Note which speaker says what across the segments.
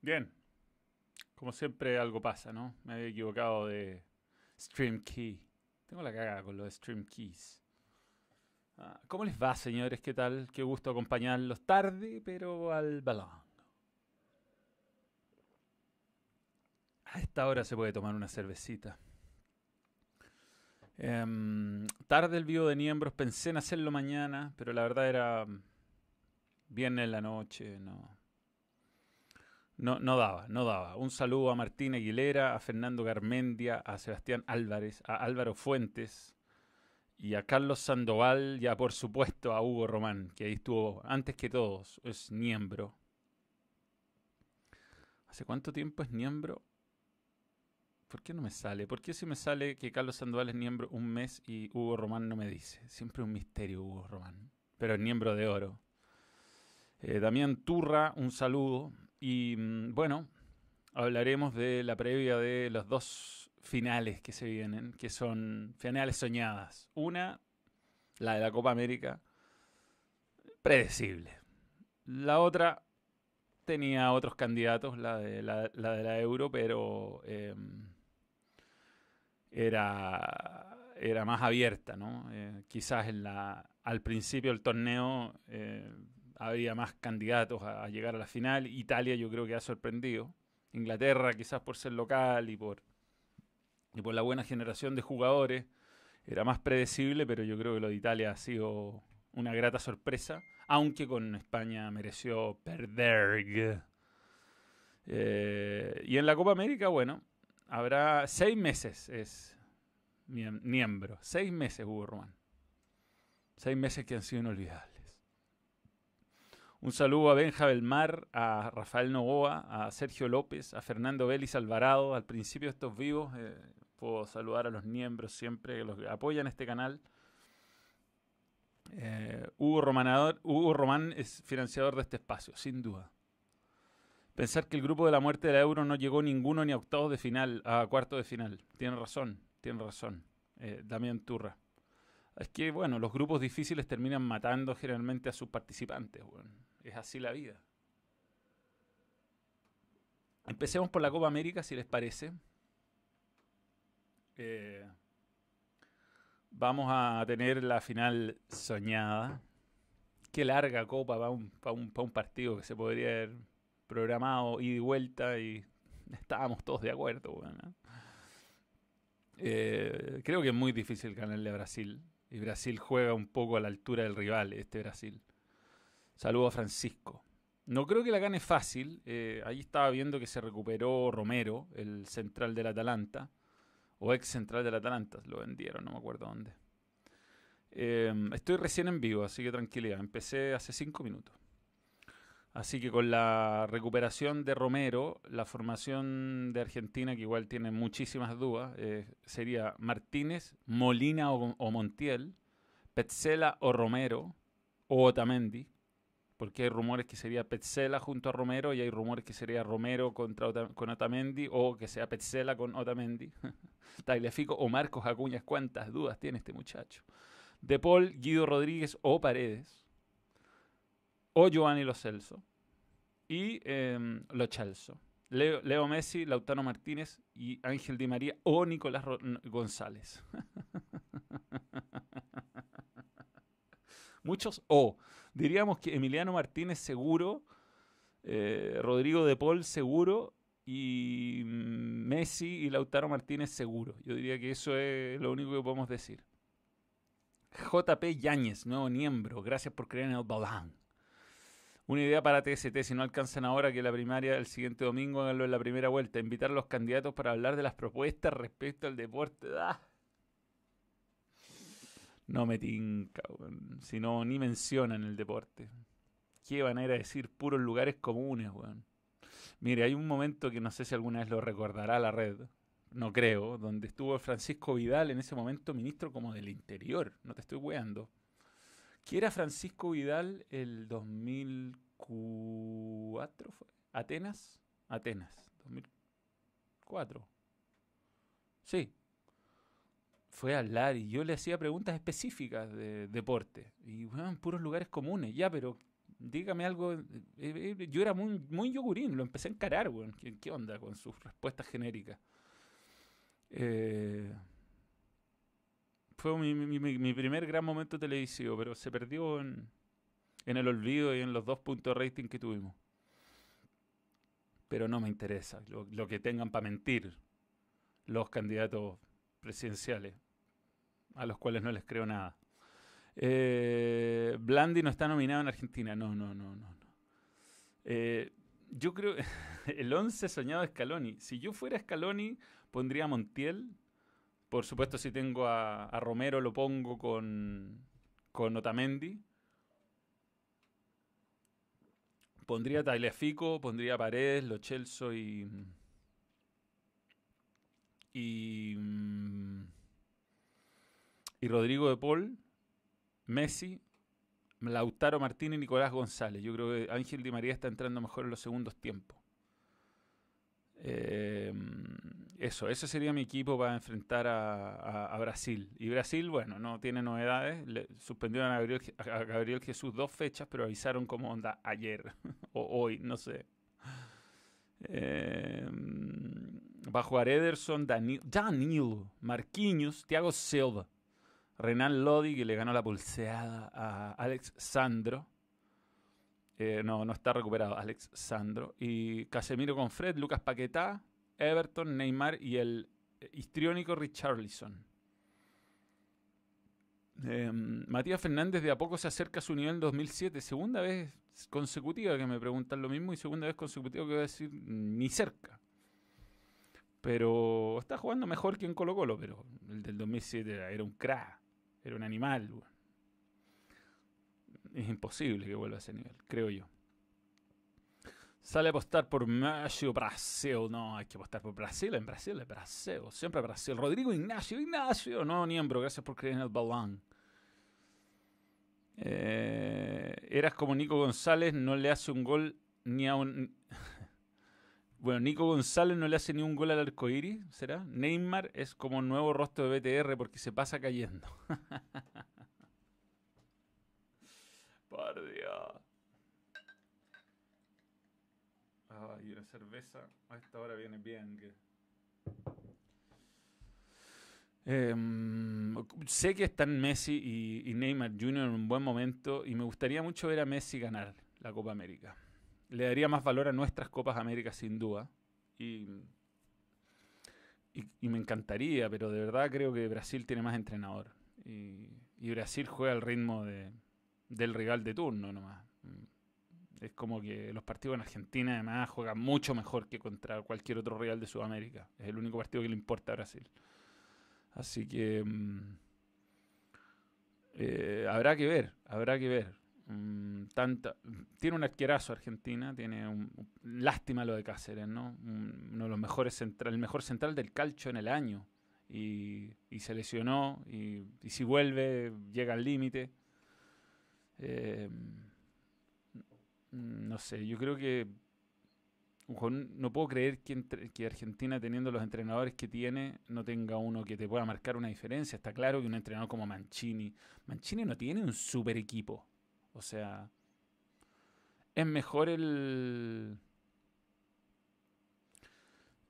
Speaker 1: Bien. Como siempre algo pasa, ¿no? Me había equivocado de Stream Key. Tengo la cagada con los Stream Keys. Ah, ¿Cómo les va, señores? ¿Qué tal? Qué gusto acompañarlos tarde, pero al balón. A esta hora se puede tomar una cervecita. Em, tarde el vivo de Niembros, pensé en hacerlo mañana, pero la verdad era viernes en la noche, no. No, no daba, no daba. Un saludo a Martín Aguilera, a Fernando Garmendia, a Sebastián Álvarez, a Álvaro Fuentes y a Carlos Sandoval y a, por supuesto, a Hugo Román, que ahí estuvo antes que todos, es miembro. ¿Hace cuánto tiempo es miembro? ¿Por qué no me sale? ¿Por qué si me sale que Carlos Sandoval es miembro un mes y Hugo Román no me dice? Siempre un misterio Hugo Román, pero es miembro de oro. Eh, Damián Turra, un saludo. Y mm, bueno, hablaremos de la previa de los dos finales que se vienen, que son finales soñadas. Una, la de la Copa América, predecible. La otra tenía otros candidatos, la de la, Euro, pero em, era, era más abierta, ¿no? Eh, quizás en la, al principio del torneo eh, había más candidatos a, llegar a la final. Italia yo creo que ha sorprendido. Inglaterra quizás por ser local y por, y por la buena generación de jugadores era más predecible, pero yo creo que lo de Italia ha sido una grata sorpresa, aunque con España mereció perder. Eh, y en la Copa América, bueno, habrá seis meses, es miembro, seis meses Hugo Román. Seis meses que han sido inolvidables. Un saludo a Benja Belmar, a Rafael Novoa, a Sergio López, a Fernando Vélez Alvarado. Al principio de estos vivos, eh, puedo saludar a los miembros siempre que los apoyan este canal. Eh, Hugo, Romanador, Hugo Román es financiador de este espacio, sin duda. Pensar que el grupo de la muerte de la Euro no llegó ninguno ni a octavos de final, a cuarto de final. Tiene razón, tiene razón. Eh, Damián Turra. Es que, bueno, los grupos difíciles terminan matando generalmente a sus participantes. Bueno. Es así la vida. Empecemos por la Copa América, si les parece. Eh, vamos a tener la final soñada. Qué larga copa para un, un, partido que se podría haber programado ida y vuelta y estábamos todos de acuerdo. Eh, creo que es muy difícil ganarle a Brasil. Y Brasil juega un poco a la altura del rival, este Brasil. Saludo a Francisco. No creo que la gane fácil. Eh, ahí estaba viendo que se recuperó Romero, el central del Atalanta. O ex central del Atalanta. Lo vendieron, no me acuerdo dónde. Eh, estoy recién en vivo, así que tranquilidad. Empecé hace cinco minutos. Así que con la recuperación de Romero, la formación de Argentina, que igual tiene muchísimas dudas, eh, sería Martínez, Molina o, o Montiel, Petzela o Romero, o Otamendi porque hay rumores que sería Petzela junto a Romero y hay rumores que sería Romero contra con Otamendi o que sea Petzela con Otamendi. Tagliafico o Marcos Acuñas, ¿cuántas dudas tiene este muchacho? De Paul, Guido Rodríguez o Paredes o Giovanni Lo Celso y eh, Lo Celso. Leo, Leo, Messi, Lautaro Martínez y Ángel Di María o Nicolás González. Muchos o. Diríamos que Emiliano Martínez seguro, eh, Rodrigo de Paul seguro y Messi y Lautaro Martínez seguro. Yo diría que eso es lo único que podemos decir. JP Yáñez, nuevo miembro, gracias por creer en el balán. Una idea para TST, si no alcanzan ahora que la primaria el siguiente domingo, háganlo en la primera vuelta. Invitar a los candidatos para hablar de las propuestas respecto al deporte. ¡Ah! No me tinca, Si no, ni mencionan el deporte. ¿Qué van a ir a decir? Puros lugares comunes, weón. Mire, hay un momento que no sé si alguna vez lo recordará la red, no creo, donde estuvo Francisco Vidal en ese momento ministro como del interior, no te estoy weando. ¿Qué era Francisco Vidal el 2004? Fue? ¿Atenas? Atenas, 2004. Sí, fue a hablar y yo le hacía preguntas específicas de deporte. Y bueno, en puros lugares comunes, ya, pero dígame algo. Eh, eh, yo era muy, muy yogurín, lo empecé a encarar, weón. ¿Qué, onda con sus respuestas genéricas? fue mi, primer gran momento televisivo, pero se perdió en, en el olvido y en los dos puntos de rating que tuvimos. Pero no me interesa lo que tengan para mentir los candidatos presidenciales, a los cuales no les creo nada. Eh, Blandi no está nominado en Argentina. No, no, no, no. Eh, yo creo el 11 soñado de Scaloni. Si yo fuera Scaloni, pondría a Montiel. Por supuesto, si tengo a, Romero, lo pongo con, con Otamendi. Pondría a pondría a Paredes, Lo Chelso y. Y. Y Rodrigo de Paul Messi, Lautaro Martínez y Nicolás González. Yo creo que Ángel Di María está entrando mejor en los segundos tiempos. Eh, eso, ese sería mi equipo para enfrentar a, Brasil. Y Brasil, bueno, no tiene novedades. Suspendieron a Gabriel, Jesús dos fechas, pero avisaron cómo onda ayer o hoy, no sé. Eh, va a jugar Ederson, Danilo, Marquinhos, Thiago Silva. Renan Lodi, que le ganó la pulseada a Alex Sandro. Eh, no, no está recuperado, Alex Sandro. Y Casemiro con Fred, Lucas Paquetá, Everton, Neymar y el histriónico Richarlison. Em, Matías Fernández de a poco se acerca a su nivel 2007. Segunda vez consecutiva que me preguntan lo mismo y segunda vez consecutiva que voy a decir ni cerca. Pero está jugando mejor que en Colo Colo, pero el del 2007 era un crack. Era un animal. Es imposible que vuelva a ese nivel, creo yo. Sale a apostar por Macho Brasil. No, hay que apostar por Brasil. En Brasil es Brasil. Siempre Brasil. Rodrigo Ignacio. Ignacio. No, miembro. Gracias por creer en el balón. Eh, eras como Nico González. No le hace un gol ni a un. Bueno, Nico González no le hace ni un gol al arcoíris, ¿será? Neymar es como nuevo rostro de BTR porque se pasa cayendo. Por Dios. Ay, una cerveza a esta hora viene bien. Em, sé que están Messi y Neymar Jr. en un buen momento y me gustaría mucho ver a Messi ganar la Copa América le daría más valor a nuestras Copas América sin duda. Y, me encantaría, pero de verdad creo que Brasil tiene más entrenador. Y, Brasil juega al ritmo de, del rival de turno nomás. Es como que los partidos en Argentina además juegan mucho mejor que contra cualquier otro rival de Sudamérica. Es el único partido que le importa a Brasil. Así que mm, eh, habrá que ver, habrá que ver. Mm, tanta, tiene un arquerazo Argentina, tiene un, lástima lo de Cáceres, ¿no? uno de los mejores central, el mejor central del calcho en el año. Y, se lesionó, y, si vuelve, llega al límite. Eh, no sé, yo creo que no puedo creer que, que, Argentina, teniendo los entrenadores que tiene, no tenga uno que te pueda marcar una diferencia. Está claro que un entrenador como Mancini, Mancini no tiene un super equipo. O sea, es mejor el...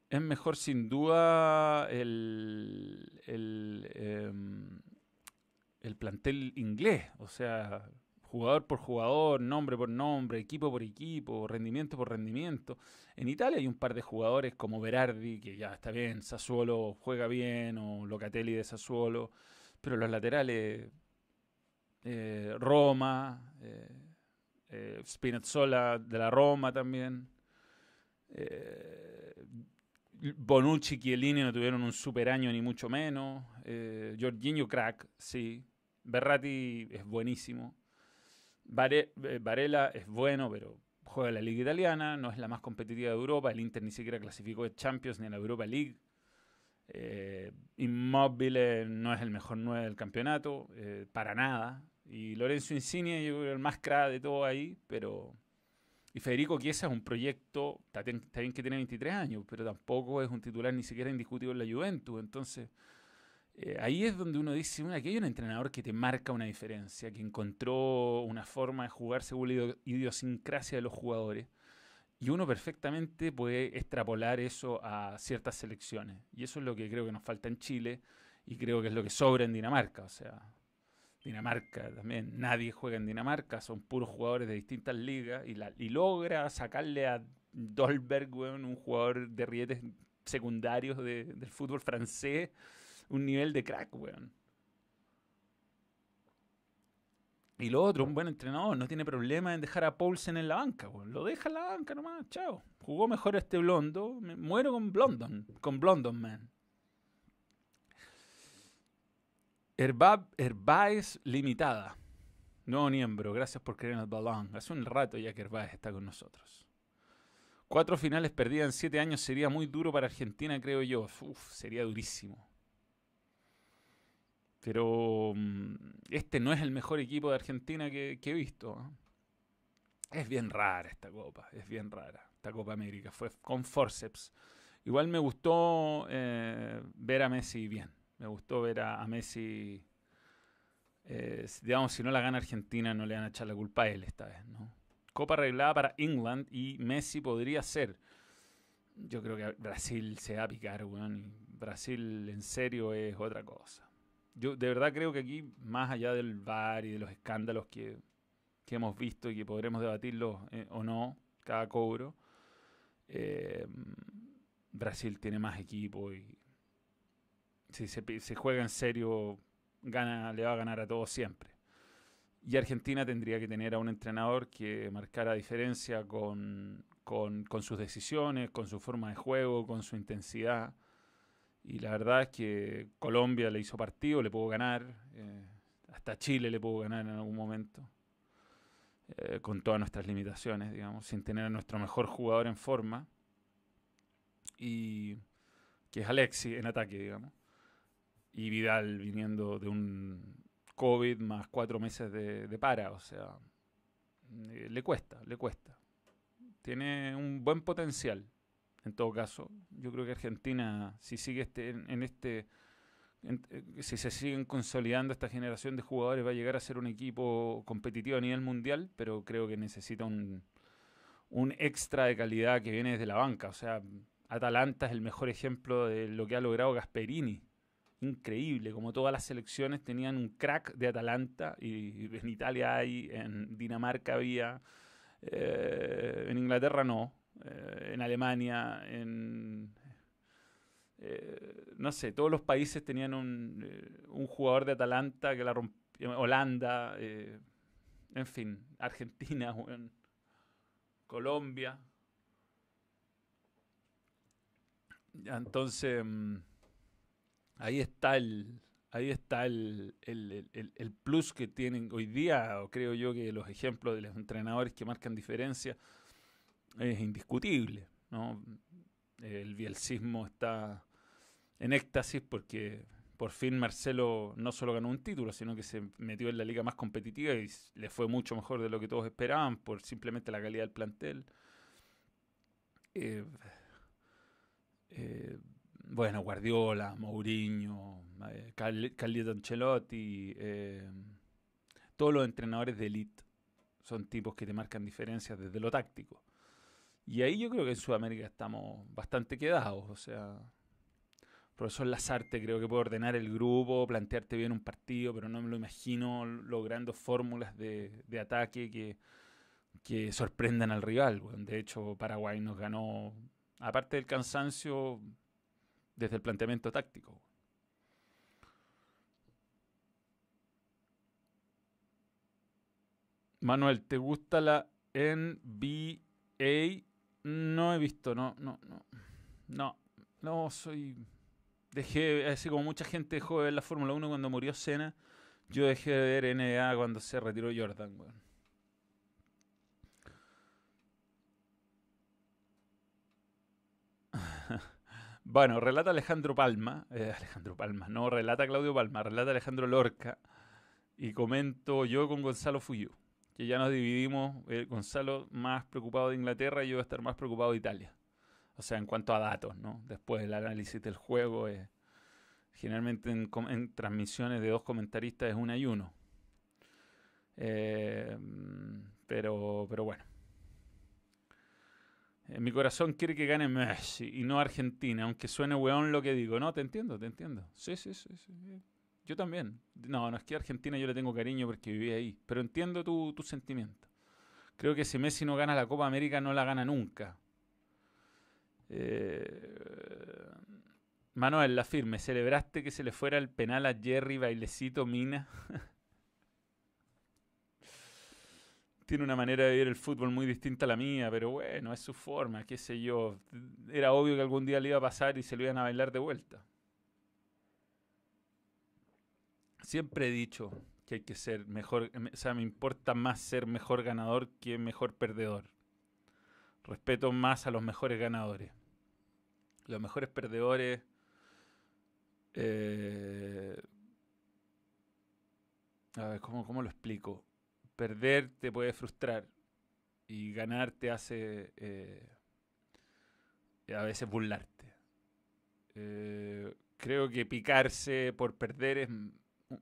Speaker 1: Es mejor sin duda el, el, em, el plantel inglés. O sea, jugador por jugador, nombre por nombre, equipo por equipo, rendimiento por rendimiento. En Italia hay un par de jugadores como Berardi, que ya está bien, Sassuolo juega bien, o Locatelli de Sassuolo, pero los laterales eh, Roma, eh, eh, Spinazzola de la Roma también. Bonucci y Chiellini no tuvieron un super año ni mucho menos. Eh, crack, sí. Berratti es buenísimo. Varela es bueno, pero juega en la Liga Italiana, no es la más competitiva de Europa. El Inter ni siquiera clasificó de Champions ni en la Europa League. Eh, Inmóvil no es el mejor 9 del campeonato, para nada. Y Lorenzo Insigne, yo creo el más crack de todo ahí, pero... Y Federico Chiesa es un proyecto, está, bien que tiene 23 años, pero tampoco es un titular ni siquiera indiscutible en la Juventus. Entonces, eh, ahí es donde uno dice, una, que hay un entrenador que te marca una diferencia, que encontró una forma de jugar según la idiosincrasia de los jugadores. Y uno perfectamente puede extrapolar eso a ciertas selecciones. Y eso es lo que creo que nos falta en Chile y creo que es lo que sobra en Dinamarca. O sea, Dinamarca también, nadie juega en Dinamarca, son puros jugadores de distintas ligas y, logra sacarle a Dolberg, un jugador de rietes secundarios del fútbol francés, un nivel de crack, weón. Y lo otro, un buen entrenador, no tiene problema en dejar a Paulsen en la banca, weón. Lo deja en la banca nomás, chao. Jugó mejor este Blondo, me muero con Blondon, con Blondon, man. Herbaes Limitada. Nuevo miembro, gracias por creer en el balón. Hace un rato ya que Herbaez está con nosotros. Cuatro finales perdidas en siete años sería muy duro para Argentina, creo yo. Uf, sería durísimo. Pero mm, este no es el mejor equipo de Argentina que, he visto. Es bien rara esta copa, es bien rara. Esta Copa América fue con forceps. Igual me gustó eh, ver a Messi bien. Me gustó ver a, Messi. Eh, digamos, si no la gana Argentina, no le van a echar la culpa a él esta vez, ¿no? Copa arreglada para England y Messi podría ser. Yo creo que Brasil se va a picar, weón. Brasil en serio es otra cosa. Yo de verdad creo que aquí, más allá del VAR y de los escándalos que, hemos visto y que podremos debatirlos eh, o no, cada cobro, eh, Brasil tiene más equipo y si se, juega en serio, gana, le va a ganar a todos siempre. Y Argentina tendría que tener a un entrenador que marcara diferencia con, con, con sus decisiones, con su forma de juego, con su intensidad. Y la verdad es que Colombia le hizo partido, le pudo ganar. Eh, hasta Chile le pudo ganar en algún momento. Eh, con todas nuestras limitaciones, digamos, sin tener a nuestro mejor jugador en forma. Y que es Alexi en ataque, digamos. Y Vidal viniendo de un COVID más cuatro meses de, de para, o sea, eh, le cuesta, le cuesta. Tiene un buen potencial, en todo caso. Yo creo que Argentina, si sigue este, en, este, eh, si se siguen consolidando esta generación de jugadores, va a llegar a ser un equipo competitivo a nivel mundial, pero creo que necesita un, un extra de calidad que viene desde la banca. O sea, Atalanta es el mejor ejemplo de lo que ha logrado Gasperini. Increíble, como todas las selecciones tenían un crack de Atalanta, y, en Italia hay, en Dinamarca había, eh, en Inglaterra no, eh, en Alemania, en... Eh, no sé, todos los países tenían un, jugador de Atalanta que la rompió, Holanda, en fin, Argentina, Colombia. Entonces, mm, ahí está el, ahí está el, el, el, plus que tienen hoy día, creo yo que los ejemplos de los entrenadores que marcan diferencia es indiscutible. ¿no? El bielcismo está en éxtasis porque por fin Marcelo no solo ganó un título, sino que se metió en la liga más competitiva y le fue mucho mejor de lo que todos esperaban por simplemente la calidad del plantel. Eh, eh, bueno, Guardiola, Mourinho, eh, Carlito Ancelotti, todos los entrenadores de elite son tipos que te marcan diferencias desde lo táctico. Y ahí yo creo que en Sudamérica estamos bastante quedados. O sea, profesor Lazarte creo que puede ordenar el grupo, plantearte bien un partido, pero no me lo imagino logrando fórmulas de, ataque que, que, sorprendan al rival. de hecho, Paraguay nos ganó, aparte del cansancio, desde el planteamiento táctico. Manuel, ¿te gusta la NBA? No he visto, no, no, no. No, no soy. Dejé, así como mucha gente dejó de ver la Fórmula 1 cuando murió Senna, yo dejé de ver NBA cuando se retiró Jordan, bueno, relata Alejandro Palma, eh, Alejandro Palma, no, relata Claudio Palma, relata Alejandro Lorca y comento yo con Gonzalo Fuyú que ya nos dividimos, eh, Gonzalo más preocupado de Inglaterra y yo voy a estar más preocupado de Italia. O sea, en cuanto a datos, ¿no? Después del análisis del juego es, Generalmente en, transmisiones de dos comentaristas es una y uno. Eh, pero, pero bueno. En mi corazón quiere que gane Messi y no Argentina, aunque suene weón lo que digo. No, te entiendo, te entiendo. Sí, sí, sí, sí. Yo también. No, no es que Argentina yo le tengo cariño porque viví ahí, pero entiendo tu, tu sentimiento. Creo que si Messi no gana la Copa América no la gana nunca. Eh, Manuel, la firme, ¿celebraste que se le fuera el penal a Jerry Bailecito Mina? Tiene una manera de ver el fútbol muy distinta a la mía, pero bueno, es su forma, qué sé yo. Era obvio que algún día le iba a pasar y se lo iban a bailar de vuelta. Siempre he dicho que hay que ser mejor, o sea, me importa más ser mejor ganador que mejor perdedor. Respeto más a los mejores ganadores. Los mejores perdedores eh, a ver, ¿cómo, lo explico? Perder te puede frustrar y ganar te hace eh, a veces burlarte. Eh, creo que picarse por perder es,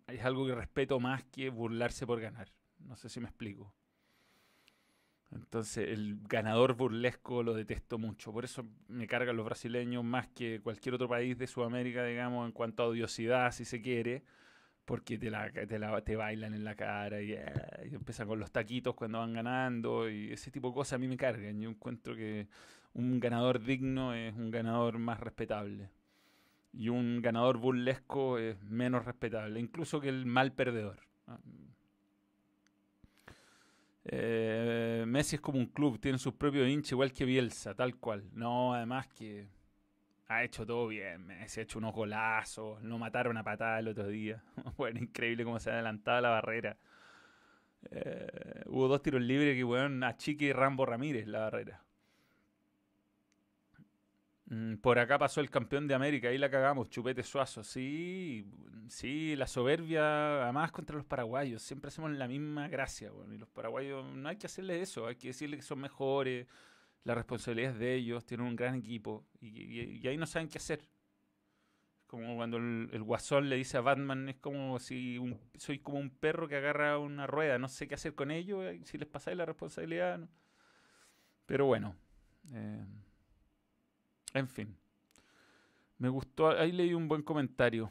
Speaker 1: es algo que respeto más que burlarse por ganar. No sé si me explico. Entonces, el ganador burlesco lo detesto mucho. Por eso me cargan los brasileños más que cualquier otro país de Sudamérica, digamos, en cuanto a odiosidad, si se quiere. Porque te, la, te, la, te bailan en la cara y, eh, y, empiezan con los taquitos cuando van ganando. Y ese tipo de cosas a mí me cargan. Yo encuentro que un ganador digno es un ganador más respetable. Y un ganador burlesco es menos respetable, incluso que el mal perdedor. Ah, eh, Messi es como un club, tiene sus propios hinchas, igual que Bielsa, tal cual. No, además que ha hecho todo bien. Messi ha hecho unos golazos, no mataron a patada el otro día. bueno, increíble cómo se ha adelantado la barrera. Eh, hubo dos tiros libres que, bueno, a Chiqui Rambo Ramírez la barrera. Mm, por acá pasó el campeón de América, ahí la cagamos, Chupete Suazo. Sí, sí, la soberbia, además contra los paraguayos. Siempre hacemos la misma gracia, bueno, y los paraguayos no hay que hacerles eso, hay que decirles que son mejores, la responsabilidad es de ellos, tienen un gran equipo, y, ahí no saben qué hacer. Como cuando el, guasón le dice a Batman, es como si soy como un perro que agarra una rueda, no sé qué hacer con ellos, si les pasáis la responsabilidad. Pero bueno. Eh, en fin. Me gustó, ahí leí un buen comentario.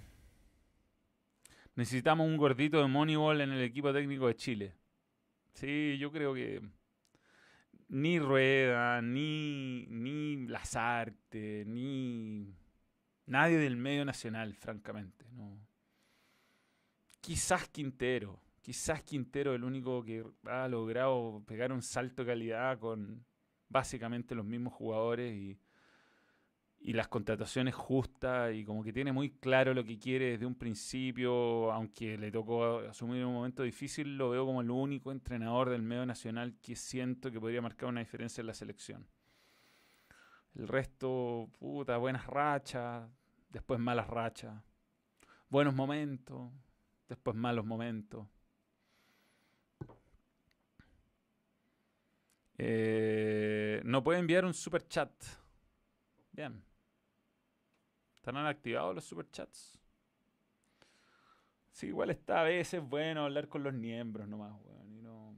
Speaker 1: Necesitamos un gordito de Moneyball en el equipo técnico de Chile. Sí, yo creo que ni Rueda, ni, ni Lazarte, ni nadie del medio nacional, francamente. No. Quizás Quintero. Quizás Quintero el único que ha logrado pegar un salto de calidad con básicamente los mismos jugadores y y las contrataciones justas y como que tiene muy claro lo que quiere desde un principio, aunque le tocó asumir un momento difícil, lo veo como el único entrenador del medio nacional que siento que podría marcar una diferencia en la selección. El resto, puta, buenas rachas, después malas rachas, buenos momentos, después malos momentos. Eh, no puede enviar un super chat. Bien. ¿Están activados los superchats? Sí, igual está a veces bueno hablar con los miembros nomás, weón. Y no...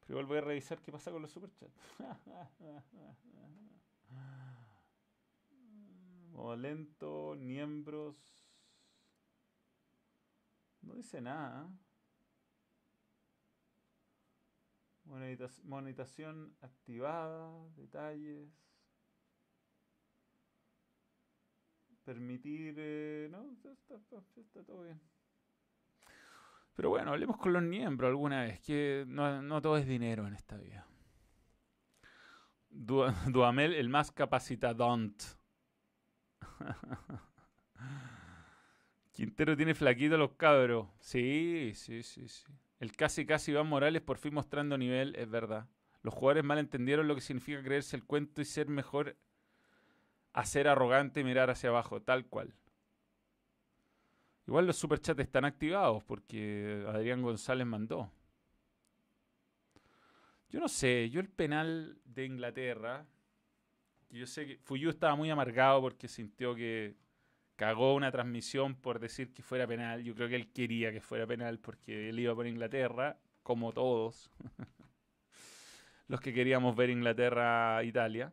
Speaker 1: Pero igual voy a revisar qué pasa con los superchats. Modo lento, miembros. No dice nada. Monetización activada, detalles. Permitir... Eh, no, está, todo bien. Pero bueno, hablemos con los miembros alguna vez, que no, todo es dinero en esta vida. Duamel, el más capacitadont. Quintero tiene flaquito los cabros. Sí, sí, sí, sí. El casi casi Iván Morales por fin mostrando nivel, es verdad. Los jugadores mal entendieron lo que significa creerse el cuento y ser mejor a ser arrogante y mirar hacia abajo, tal cual. Igual los superchats están activados porque Adrián González mandó. Yo no sé, yo el penal de Inglaterra, yo sé que Fuyu estaba muy amargado porque sintió que, cagó una transmisión por decir que fuera penal. Yo creo que él quería que fuera penal porque él iba por Inglaterra, como todos los que queríamos ver Inglaterra-Italia.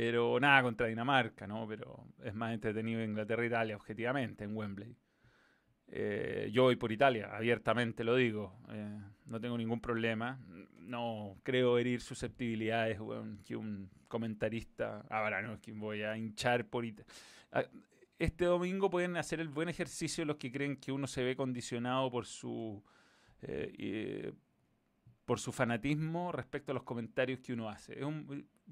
Speaker 1: Pero nada contra Dinamarca, ¿no? Pero es más entretenido Inglaterra-Italia, objetivamente, en Wembley. Eh, yo voy por Italia, abiertamente lo digo. Eh, no tengo ningún problema. No creo herir susceptibilidades que un comentarista. Ahora no es que voy a hinchar por Italia. Ah, este domingo pueden hacer el buen ejercicio los que creen que uno se ve condicionado por su. Eh, por su fanatismo respecto a los comentarios que uno hace.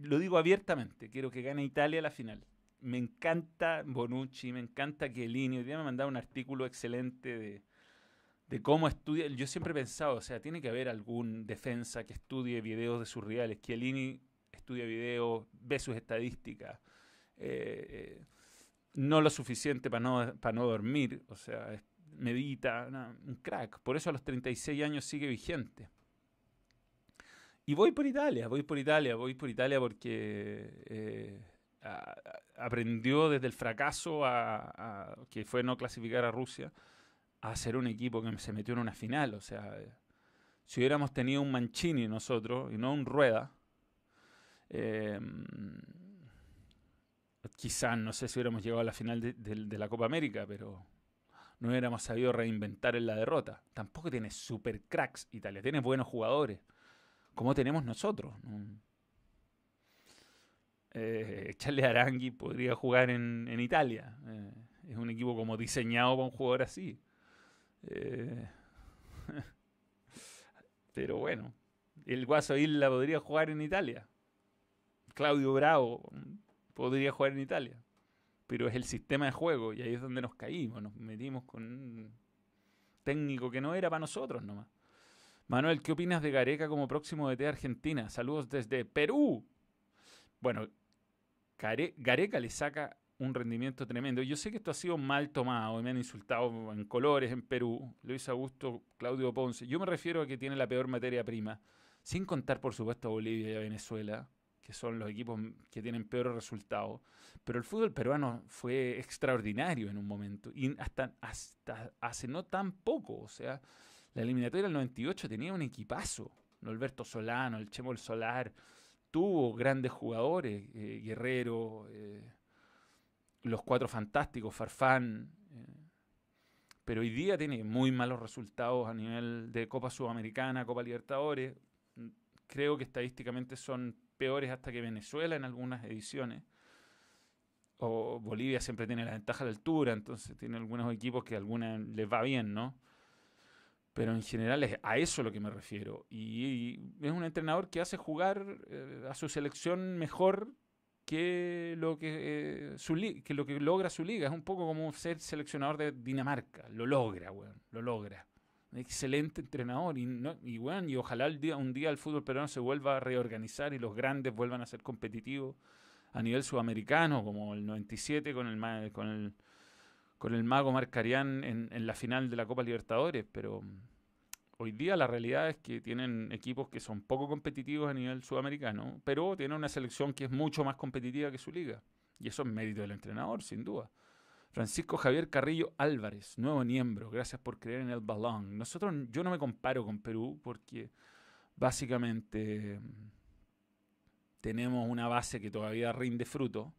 Speaker 1: Lo digo abiertamente, quiero que gane Italia la final. Me encanta Bonucci, me encanta Chiellini. Hoy día me mandado un artículo excelente de, cómo estudia. Yo siempre he pensado, o sea, tiene que haber algún defensa que estudie videos de sus rivales. Chiellini estudia videos, ve sus estadísticas. Eh, no lo suficiente para no, para no dormir, o sea, medita, un crack. Por eso a los 36 años sigue vigente. Y voy por Italia, voy por Italia, voy por Italia porque eh, aprendió desde el fracaso que fue no clasificar a Rusia a ser un equipo que se metió en una final. O sea, si hubiéramos tenido un Mancini nosotros y no un Rueda, eh, quizás no sé si hubiéramos llegado a la final de, la Copa América, pero no hubiéramos sabido reinventar en la derrota. Tampoco tiene super cracks Italia, tiene buenos jugadores como tenemos nosotros. Eh, Charles Arangui podría jugar en, Italia. Eh, es un equipo como diseñado para un jugador así. Eh, pero bueno, el Guaso Isla podría jugar en Italia. Claudio Bravo podría jugar en Italia. Pero es el sistema de juego y ahí es donde nos caímos. Nos metimos con un técnico que no era para nosotros nomás. Manuel, ¿qué opinas de Gareca como próximo DT de Argentina? Saludos desde Perú. Bueno, Gareca le saca un rendimiento tremendo. Yo sé que esto ha sido mal tomado, me han insultado en colores en Perú, Luis Augusto, Claudio Ponce. Yo me refiero a que tiene la peor materia prima, sin contar por supuesto a Bolivia y a Venezuela, que son los equipos que tienen peores resultados. Pero el fútbol peruano fue extraordinario en un momento, y hasta hace no tan poco, o sea, la eliminatoria del 98 tenía un equipazo. Alberto Solano, el Chemo Solar, tuvo grandes jugadores, eh, Guerrero, eh, los cuatro fantásticos, Farfán. Eh, pero hoy día tiene muy malos resultados a nivel de Copa Sudamericana, Copa Libertadores. Creo que estadísticamente son peores hasta que Venezuela en algunas ediciones. O Bolivia siempre tiene la ventaja de altura, entonces tiene algunos equipos que a algunas les va bien, ¿no? Pero en general es a eso lo que me refiero. Y, es un entrenador que hace jugar eh, a su selección mejor que lo que, eh, su que lo que logra su liga. Es un poco como ser seleccionador de Dinamarca. Lo logra, weón. Lo logra. Excelente entrenador. Y, no, y, y ojalá un día el fútbol peruano se vuelva a reorganizar y los grandes vuelvan a ser competitivos a nivel sudamericano, como el 97 con el, con el con el mago Marcarián en, en la final de la Copa Libertadores, pero mm, hoy día la realidad es que tienen equipos que son poco competitivos a nivel sudamericano, pero tienen una selección que es mucho más competitiva que su liga. Y eso es mérito del entrenador, sin duda. Francisco Javier Carrillo Álvarez, nuevo miembro, gracias por creer en el balón. Nosotros, yo no me comparo con Perú porque básicamente mm, tenemos una base que todavía rinde fruto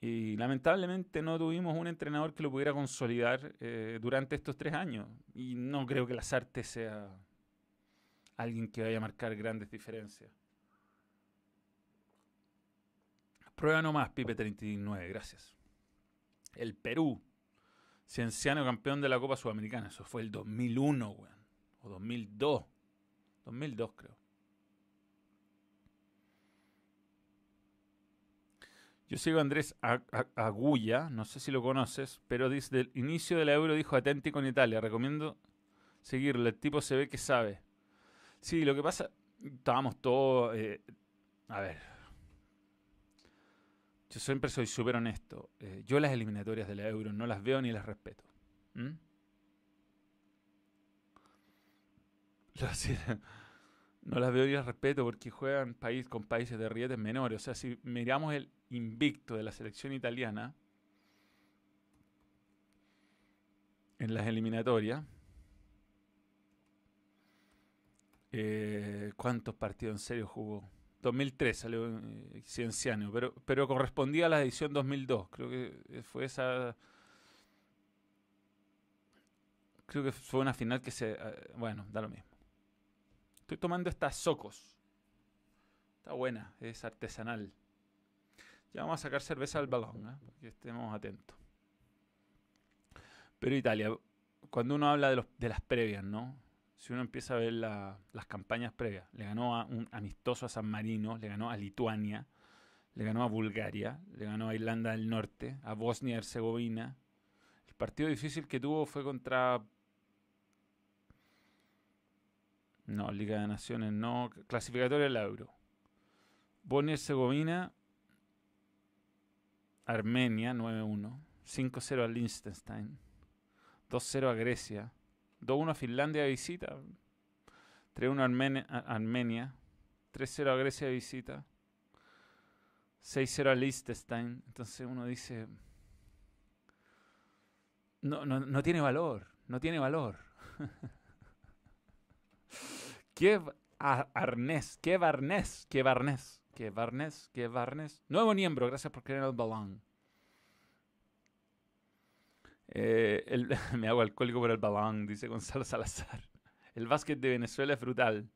Speaker 1: y lamentablemente no tuvimos un entrenador que lo pudiera consolidar eh, durante estos tres años. Y no creo que las artes sea alguien que vaya a marcar grandes diferencias. Prueba nomás, Pipe 39, gracias. El Perú, cienciano campeón de la Copa Sudamericana. Eso fue el 2001, weón. O 2002. 2002 creo. Yo sigo a Andrés Agulla, no sé si lo conoces, pero desde el inicio de la Euro dijo atenti con Italia. Recomiendo seguirlo, el tipo se ve que sabe. Sí, lo que pasa, estábamos todos... Eh, a ver, yo siempre soy súper honesto. Eh, yo las eliminatorias de la Euro no las veo ni las respeto. ¿Mm? no las veo y las respeto porque juegan país con países de rietes menores. O sea, si miramos el invicto de la selección italiana en las eliminatorias, eh, ¿cuántos partidos en serio jugó? 2003 salió eh, Cienciano, pero, pero correspondía a la edición 2002. Creo que fue esa. Creo que fue una final que se. Eh, bueno, da lo mismo. Estoy tomando estas socos. Está buena, es artesanal. Ya vamos a sacar cerveza al balón, ¿eh? para que estemos atentos. Pero Italia, cuando uno habla de, las previas, ¿no? Si uno empieza a ver las campañas previas, le ganó a un amistoso a San Marino, le ganó a Lituania, le ganó a Bulgaria, le ganó a Irlanda del Norte, a Bosnia y Herzegovina. El partido difícil que tuvo fue contra. No, Liga de Naciones, no. Clasificatoria del Euro. Bosnia y Herzegovina, Armenia 9-1, 5-0 a Liechtenstein, 2-0 a Grecia, 2-1 a Finlandia de visita, 3-1 a Armenia, 3-0 a Grecia de visita, 6-0 a Liechtenstein. Entonces uno dice, no, no, no tiene valor, no tiene valor. ¿Qué arnés? ¿Qué barnés? ¿Qué barnés? ¿Qué barnés? ¿Qué barnés? Nuevo miembro, gracias por creer el balón. Eh, me hago alcohólico por el balón, dice Gonzalo Salazar. El básquet de Venezuela es brutal.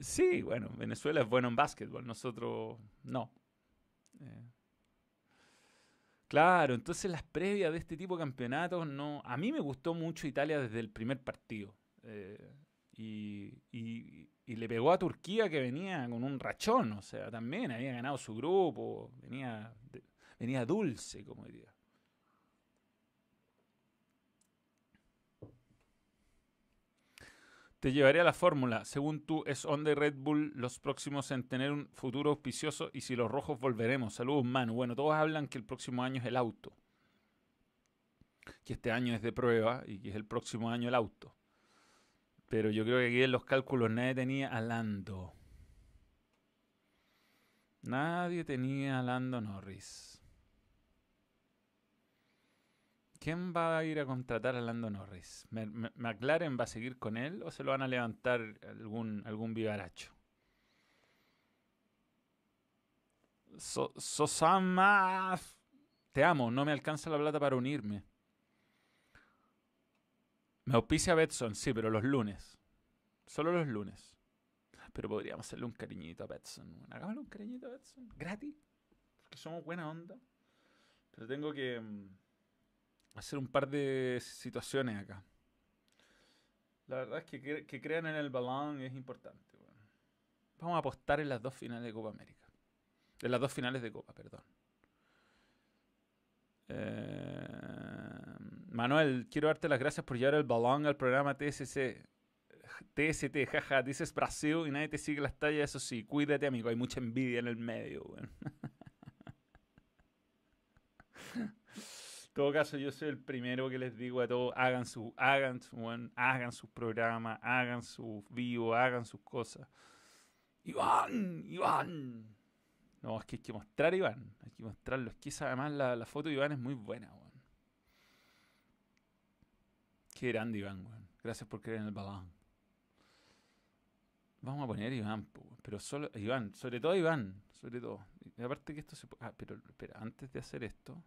Speaker 1: Sí, bueno, Venezuela es bueno en básquetbol, nosotros no. Eh, claro, entonces las previas de este tipo de campeonatos no. A mí me gustó mucho Italia desde el primer partido. Eh, y, le pegó a Turquía que venía con un rachón, o sea, también había ganado su grupo, venía, venía dulce, como diría. Te llevaré a la fórmula. Según tú, es Honda y Red Bull los próximos en tener un futuro auspicioso y si los rojos volveremos. Saludos, Manu. Bueno, todos hablan que el próximo año es el auto. Que este año es de prueba y que es el próximo año el auto. Pero yo creo que aquí en los cálculos nadie tenía a Lando. Nadie tenía a Lando Norris. ¿Quién va a ir a contratar a Lando Norris? ¿McLaren va a seguir con él o se lo van a levantar algún, algún vivaracho? Sosama, te amo, no me alcanza la plata para unirme. Me auspicia Betson, sí, pero los lunes. Solo los lunes. Pero podríamos hacerle un cariñito a Betson. Hagámosle un cariñito a Betson. Gratis. Porque somos buena onda. Pero tengo que mm, hacer un par de situaciones acá. La verdad es que, que crean en el balón es importante. Vamos a apostar en las dos finales de Copa América. En las dos finales de Copa, perdón. Eh, Manuel, quiero darte las gracias por llevar el balón al programa TSC. TST, jaja, dices Brasil y nadie te sigue las tallas, eso sí, cuídate amigo, hay mucha envidia en el medio. todo caso, yo soy el primero que les digo a todos, hagan su, hagan su, hagan sus programas, hagan su vivo, hagan sus cosas. Iván, Iván. No, es que hay que mostrar a Iván, hay que mostrarlo. Es que además la, foto de Iván es muy buena, weón. Qué grande Iván, weón. Gracias por creer en el balón. Vamos a poner Iván, pero solo Iván, sobre todo Iván, sobre todo. Aparte que esto se Ah, pero espera, antes de hacer esto,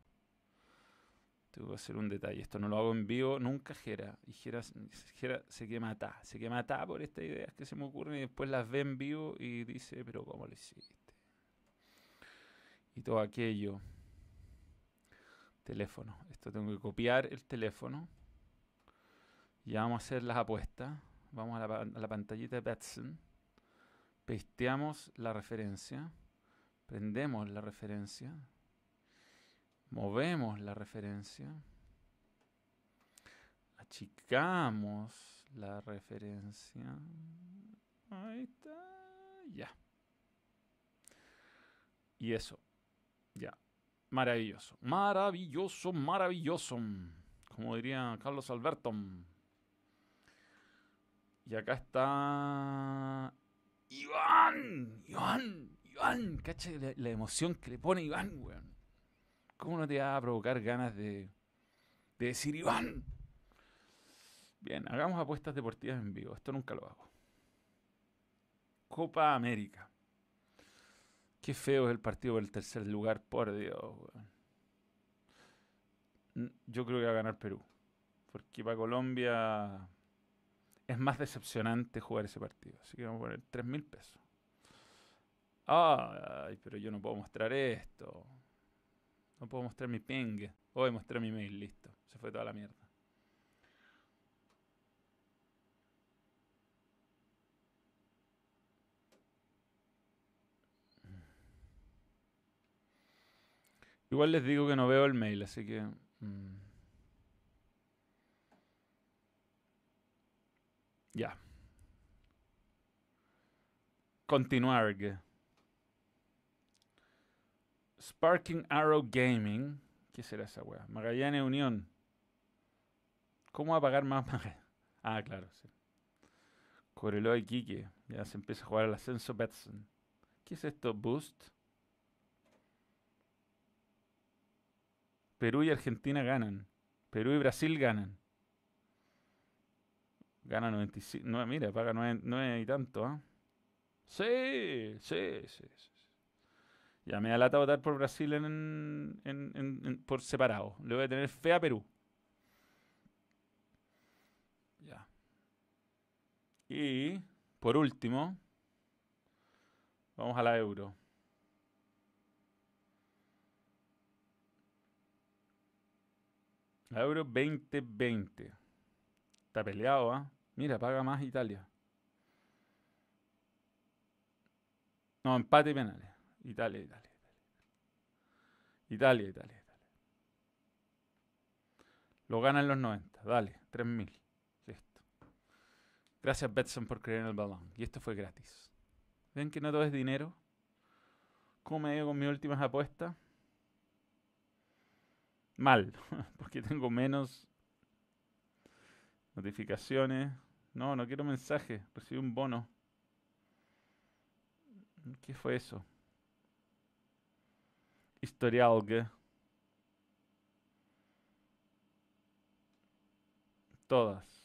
Speaker 1: tengo que hacer un detalle. Esto no lo hago en vivo nunca, Jera. Y Jera, se quema atá. Se quema atá por estas ideas que se me ocurren y después las ve en vivo y dice, pero ¿cómo lo hiciste? Y todo aquello. Teléfono. Esto tengo que copiar el teléfono. Ya vamos a hacer las apuestas. Vamos a la, la pantallita de Betson. Pasteamos la referencia. Prendemos la referencia. Movemos la referencia. Achicamos la referencia. Ahí está. Ya. Y eso. Ya. Maravilloso. Maravilloso, maravilloso. Como diría Carlos Alberto. Y acá está. Iván. Iván. Iván. Cacha la, la emoción que le pone Iván, weón. ¿Cómo no te va a provocar ganas de, de decir, Iván, Bien, hagamos apuestas deportivas en vivo. Esto nunca lo hago. Copa América. Qué feo es el partido por el tercer lugar, por Dios. Yo creo que va a ganar Perú. Porque para Colombia es más decepcionante jugar ese partido. Así que vamos a poner 3 mil pesos. Ay, pero yo no puedo mostrar esto. No puedo mostrar mi ping. Voy a mostrar mi mail, listo. Se fue toda la mierda. Igual les digo que no veo el mail, así que... Mm. Ya. Continuar. Sparking Arrow Gaming. ¿Qué será esa weá? Magallanes Unión. ¿Cómo va a pagar más Magallanes? Ah, claro, sí. Coreloa y Quique. Ya se empieza a jugar al ascenso Betson. ¿Qué es esto? Boost. Perú y Argentina ganan. Perú y Brasil ganan. Gana 95. No, mira, paga 9, y tanto, ¿ah? Sí, sí, sí, sí. Ya me da lata votar por Brasil en, en, por separado. Le voy a tener fe a Perú. Ya. Y, por último, vamos a la euro. La euro 2020. Está peleado, ¿ah? Mira, paga más Italia. No, empate y penales. Italia, Italia, Italia. Italia, Italia, Lo gana en los 90. Dale, 3000. Listo. Gracias, Betson, por creer en el balón. Y esto fue gratis. ¿Ven que no todo es dinero? ¿Cómo me digo con mis últimas apuestas? Mal, porque tengo menos notificaciones. No, no quiero mensaje. Recibí un bono. ¿Qué fue eso? Historial, ¿qué? Todas.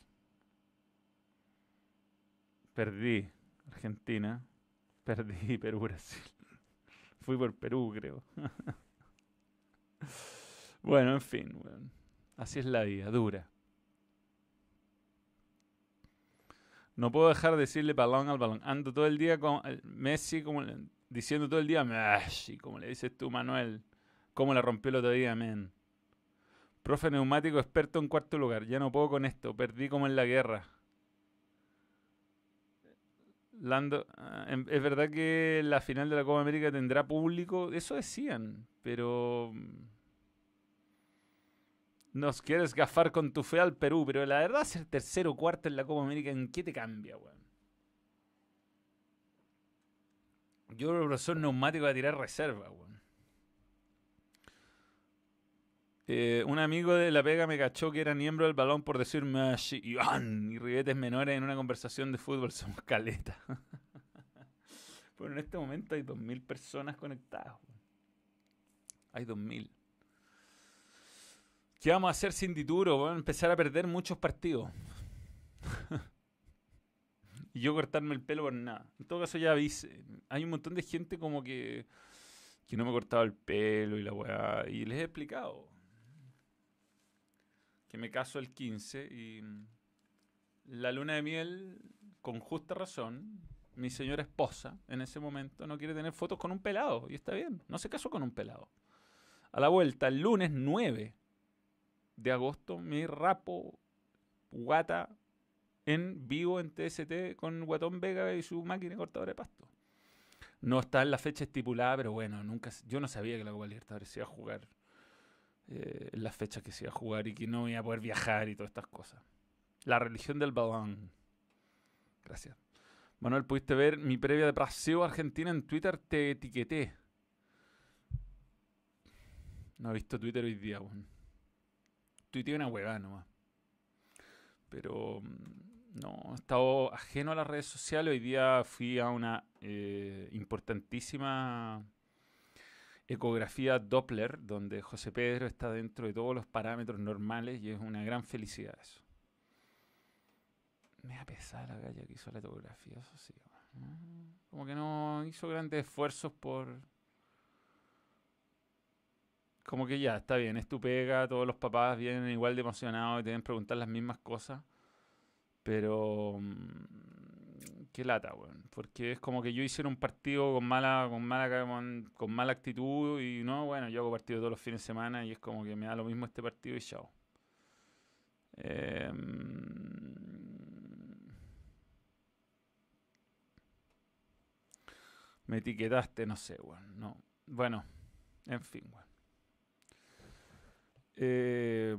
Speaker 1: Perdí Argentina. Perdí Perú, Brasil. Fui por Perú, creo. bueno, en fin. Así es la vida, dura. No puedo dejar de decirle balón al balón. Ando todo el día con Messi como diciendo todo el día Messi, como le dices tú, Manuel. Cómo la rompió el otro día, men. Profe neumático experto en cuarto lugar. Ya no puedo con esto. Perdí como en la guerra. Ah, es verdad que la final de la Copa América tendrá público. Eso decían. Pero nos quieres gafar con tu fe al Perú, pero la verdad, ser tercero o cuarto en la Copa América, ¿en qué te cambia, weón? Yo creo que el profesor neumático va tirar reserva, weón. Eh, un amigo de La Pega me cachó que era miembro del balón por decir Iván y ribetes menores en una conversación de fútbol. Somos caleta. bueno, en este momento hay 2.000 personas conectadas. Hay 2.000. ¿Qué vamos a hacer sin Dituro? Vamos a empezar a perder muchos partidos. y yo cortarme el pelo por nada. En todo caso, ya avise. Hay un montón de gente como que, que no me cortaba el pelo y la weá. Y les he explicado que me caso el 15 y la luna de miel, con justa razón, mi señora esposa en ese momento no quiere tener fotos con un pelado. Y está bien, no se casó con un pelado. A la vuelta, el lunes 9 de agosto me rapo guata en vivo en TST con Guatón Vega y su máquina cortadora de pasto. No está en la fecha estipulada, pero bueno, nunca yo no sabía que la Copa Libertadores se iba a jugar eh, en las fechas que se iba a jugar y que no iba a poder viajar y todas estas cosas. La religión del balón. Gracias. Manuel, ¿pudiste ver mi previa de paseo Argentina en Twitter? Te etiqueté. No he visto Twitter hoy día, bueno tuiteé una huevada nomás. Pero mm, no, he estado ajeno a las redes sociales. Hoy día fui a una eh, importantísima ecografía Doppler, donde José Pedro está dentro de todos los parámetros normales y es una gran felicidad eso. Me da pesar la galla que hizo la topografía, eso sí. Como que no hizo grandes esfuerzos por. Como que ya, está bien, es tu pega, todos los papás vienen igual de emocionados y te deben preguntar las mismas cosas. Pero. Mm, qué lata, weón. Porque es como que yo hiciera un partido con mala, con mala, con, mala actitud y no, bueno, yo hago partido todos los fines de semana y es como que me da lo mismo este partido y chao. Eh, Me etiquetaste, no sé, weón. No. Bueno, en fin, weón. Eh,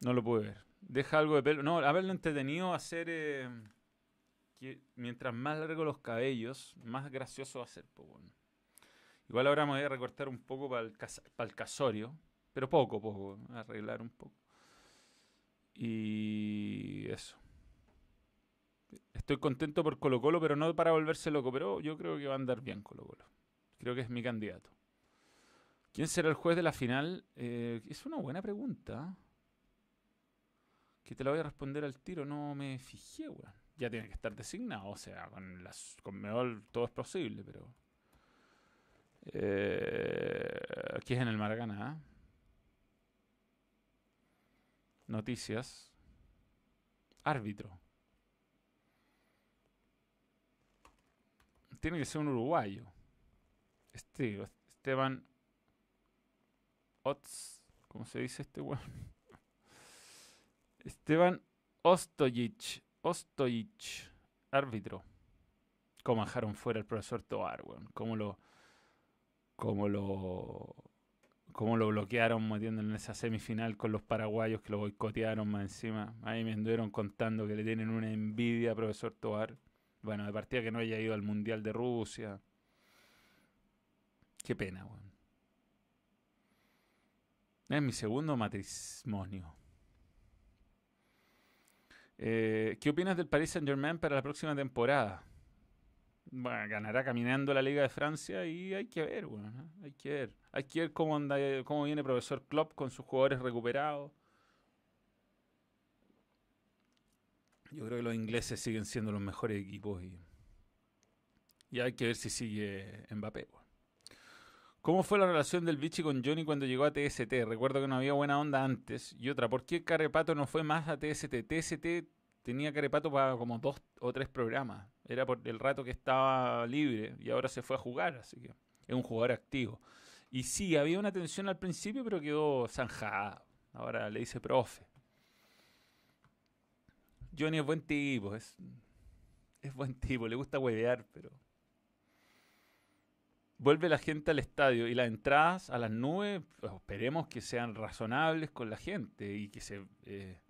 Speaker 1: no lo pude ver. Deja algo de pelo. No, haberlo entretenido hacer. Eh, que mientras más largo los cabellos, más gracioso va a ser, pues. Igual ahora me voy a recortar un poco para el, para el casorio. Pero poco, poco. Arreglar un poco. Y eso. Estoy contento por Colo Colo, pero no para volverse loco. Pero yo creo que va a andar bien Colo Colo. Creo que es mi candidato. ¿Quién será el juez de la final? Eh, es una buena pregunta. Que te la voy a responder al tiro. No me fijé, weón. Ya tiene que estar designado. O sea, con, las, con Meol todo es posible, pero... Eh, aquí es en el Maracaná. Noticias. Árbitro. tiene que ser un uruguayo. Este, Esteban Ots, ¿cómo se dice este weón? Esteban Ostojic, Ostojic, árbitro. Cómo dejaron fuera el profesor Toar, weón. Cómo lo, cómo lo, cómo lo bloquearon metiendo en esa semifinal con los paraguayos que lo boicotearon más encima. Ahí me anduvieron contando que le tienen una envidia al profesor Toar. Bueno, de partida que no haya ido al Mundial de Rusia. Qué pena, weón. Es mi segundo matrimonio. Eh, ¿Qué opinas del Paris Saint Germain para la próxima temporada? Bueno, ganará caminando la Liga de Francia y hay que ver, bueno, hay que ver. Hay que ver cómo, viene profesor Klopp con sus jugadores recuperados. Yo creo que los ingleses siguen siendo los mejores equipos y, y hay que ver si sigue Mbappé. ¿Cómo fue la relación del Vichy con Johnny cuando llegó a TST? Recuerdo que no había buena onda antes. Y otra, ¿por qué Carepato no fue más a TST? TST tenía Carepato para como dos o tres programas. Era por el rato que estaba libre y ahora se fue a jugar, así que es un jugador activo. Y sí, había una tensión al principio, pero quedó zanjada. Ahora le dice profe. Johnny es buen tipo, es, es buen tipo, le gusta huevear, pero... Vuelve la gente al estadio y las entradas a las nubes, pues, esperemos que sean razonables con la gente y que se eh,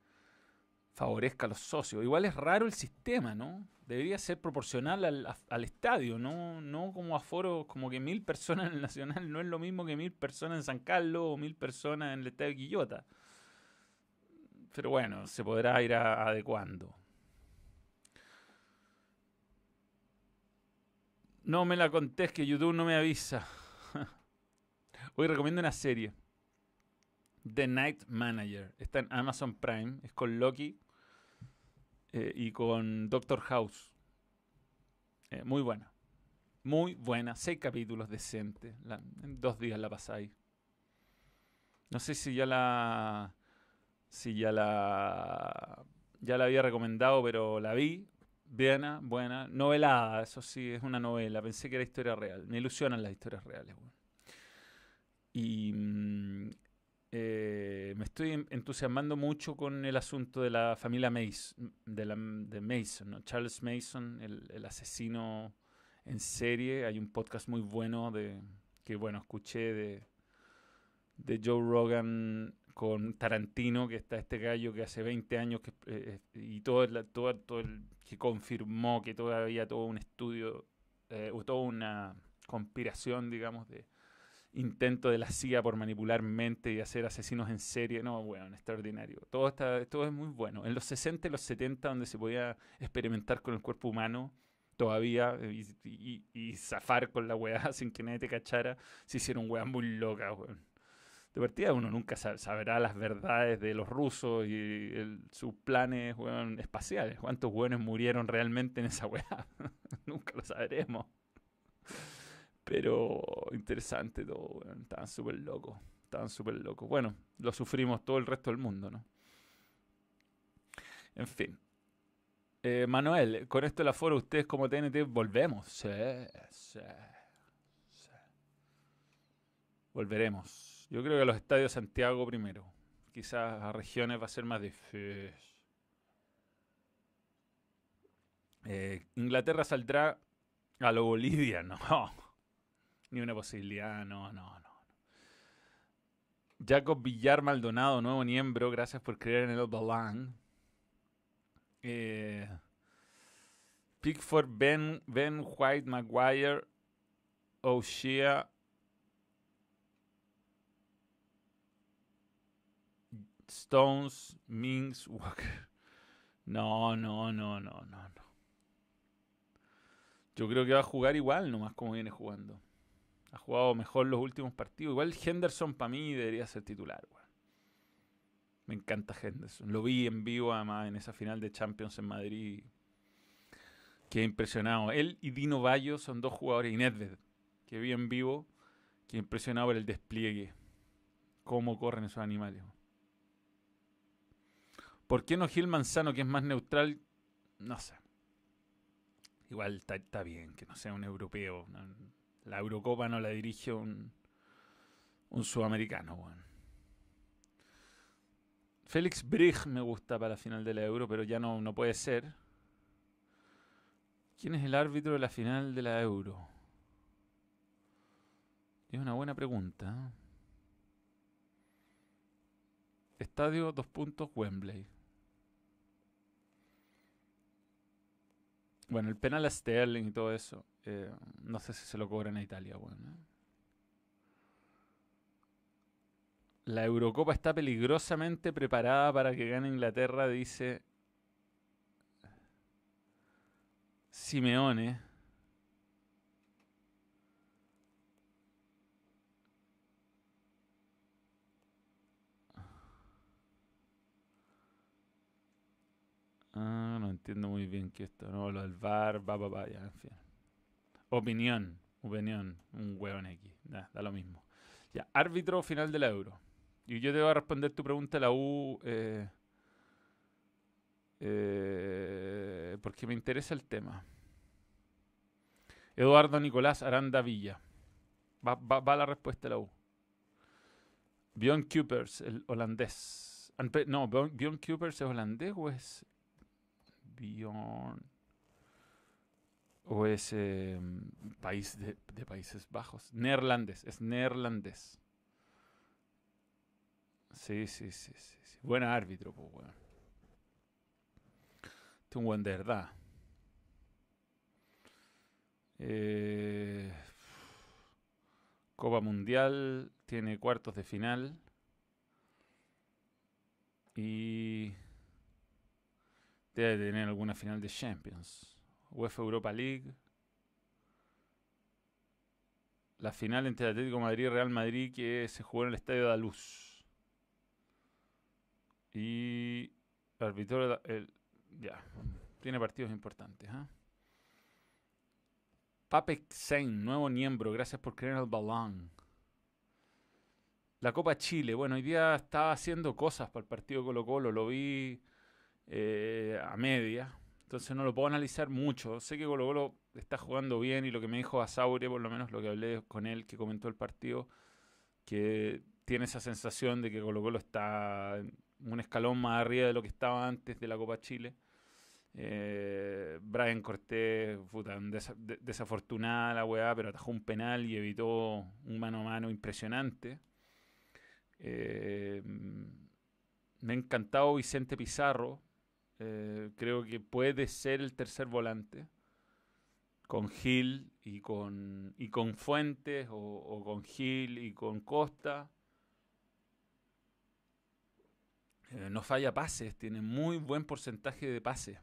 Speaker 1: favorezca a los socios. Igual es raro el sistema, ¿no? Debería ser proporcional al, al estadio, ¿no? No como aforo, como que mil personas en el Nacional no es lo mismo que mil personas en San Carlos o mil personas en el estadio de Quillota. Pero bueno, se podrá ir adecuando. No me la contés que YouTube no me avisa. Hoy recomiendo una serie. The Night Manager. Está en Amazon Prime. Es con Loki eh, y con Doctor House. Eh, muy buena. Muy buena. Seis capítulos decentes. en dos días la pasáis. No sé si ya la Sí, ya la, ya la había recomendado, pero la vi. Buena, buena. Novelada, eso sí, es una novela. Pensé que era historia real. Me ilusionan las historias reales. Y mm, eh, me estoy entusiasmando mucho con el asunto de la familia Mason, de, la, de Mason, Charles Mason, el, asesino en serie. Hay un podcast muy bueno de que, bueno, escuché de Joe Rogan con Tarantino, que está este gallo que hace 20 años que, eh, eh, y todo, el, todo, que confirmó que todavía todo un estudio eh, o toda una conspiración, digamos, de intento de la CIA por manipular mente y hacer asesinos en serie. No, bueno, extraordinario. Todo, está, todo es muy bueno. En los 60 y los 70, donde se podía experimentar con el cuerpo humano, todavía y, zafar con la weá sin que nadie te cachara, se hicieron weas muy locas, weón de partida uno nunca sabrá las verdades de los rusos y sus planes espaciales. ¿Cuántos buenos murieron realmente en esa weá? nunca lo sabremos. Pero interesante todo, estaban súper locos, estaban súper locos. Bueno, lo sufrimos todo el resto del mundo, ¿no? En fin. Eh, Manuel, con esto el aforo, ustedes como TNT volvemos. Sí, sí. Volveremos. Yo creo que los estadios Santiago primero. Quizás a regiones va a ser más difícil. Eh, Inglaterra saldrá a lo Bolivia, no. Ni una posibilidad, no, no, no. Jacob Villar Maldonado, nuevo miembro, gracias por creer en el Balang. Eh, Pickford, Ben, Ben White, Maguire, O'Shea, Stones, Mings, Walker. No, no, no, no, no, no. Yo creo que va a jugar igual nomás como viene jugando. Ha jugado mejor los últimos partidos. Igual Henderson para mí debería ser titular. Me encanta Henderson. Lo vi en vivo además en esa final de Champions en Madrid. Qué impresionado. Él y Dino Bayo son dos jugadores, y Nedved, que vi en vivo, que impresionado por el despliegue. Cómo corren esos animales. ¿Por qué no Gil Manzano, que es más neutral? No sé. Igual está, bien que no sea un europeo. La Eurocopa no la dirige un, un sudamericano. Bueno. Félix Brig me gusta para la final de la Euro, pero ya no, no puede ser. ¿Quién es el árbitro de la final de la Euro? Es una buena pregunta. Estadio dos puntos Wembley. Bueno, el penal a Sterling y todo eso. Eh, no sé si se lo cobran a Italia, bueno. La Eurocopa está peligrosamente preparada para que gane Inglaterra, dice Simeone. Ah, no entiendo muy bien qué esto, no, lo del bar, va, va, va, ya, en fin. Opinión, opinión, un hueón X, da, lo mismo. Ya, árbitro final de la Euro. Y yo te voy a responder tu pregunta la U, eh, eh, porque me interesa el tema. Eduardo Nicolás Aranda Villa. Va, va, la respuesta de la U. Bjorn Kupers, el holandés. No, Bjorn Kupers es holandés o es o es em, país de, Países Bajos. Neerlandés, es neerlandés. Sí, sí, sí, sí. Buen árbitro, pues, bueno. Este un buen de verdad. Eh, Copa Mundial tiene cuartos de final. Y Debe tener alguna final de Champions. UEFA Europa League. La final entre Atlético Madrid y Real Madrid que se jugó en el Estadio de Luz. Y árbitro el, ya, tiene partidos importantes. ¿eh? Pape Sein, nuevo miembro, gracias por creer el balón. La Copa Chile, bueno, hoy día estaba haciendo cosas para el partido Colo Colo, lo vi eh, a media. Entonces no lo puedo analizar mucho. Sé que Colo Colo está jugando bien y lo que me dijo Asaure, por lo menos lo que hablé con él, que comentó el partido, que tiene esa sensación de que Colo Colo está un escalón más arriba de lo que estaba antes de la Copa Chile. Eh, Brian Cortés, desafortunada la weá, pero atajó un penal y evitó un mano a mano impresionante. Eh, me ha encantado Vicente Pizarro, eh, creo que puede ser el tercer volante. Con Gil y con, y con Fuentes o, con Gil y con Costa. Eh, no falla pases, tiene muy buen porcentaje de pases.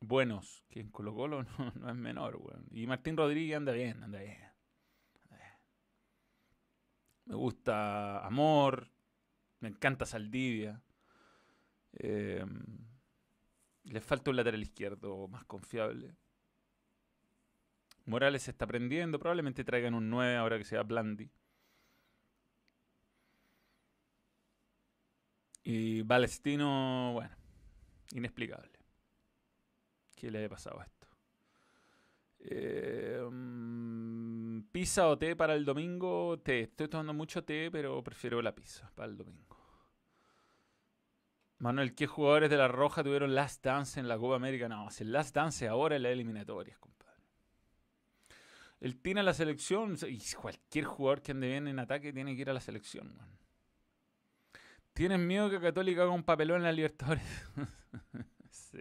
Speaker 1: Buenos, que en Colo Colo no, es menor. Y Martín Rodríguez anda bien, anda bien. Me gusta Amor. Me encanta Saldivia. Eh, le falta un lateral izquierdo más confiable. Morales se está aprendiendo. Probablemente traigan un 9 ahora que sea Blandi. Y Balestino, bueno, inexplicable. ¿Qué le ha pasado a esto? Eh, mm, ¿Pizza o té para el domingo? Té. Estoy tomando mucho té, pero prefiero la pizza para el domingo. Manuel, ¿qué jugadores de la Roja tuvieron Last Dance en la Copa América? No, si el Last Dance ahora en la eliminatorias, compadre. El tiene la selección y cualquier jugador que ande bien en ataque tiene que ir a la selección, man. ¿Tienes miedo que Católica haga un papelón en la Libertadores? sí.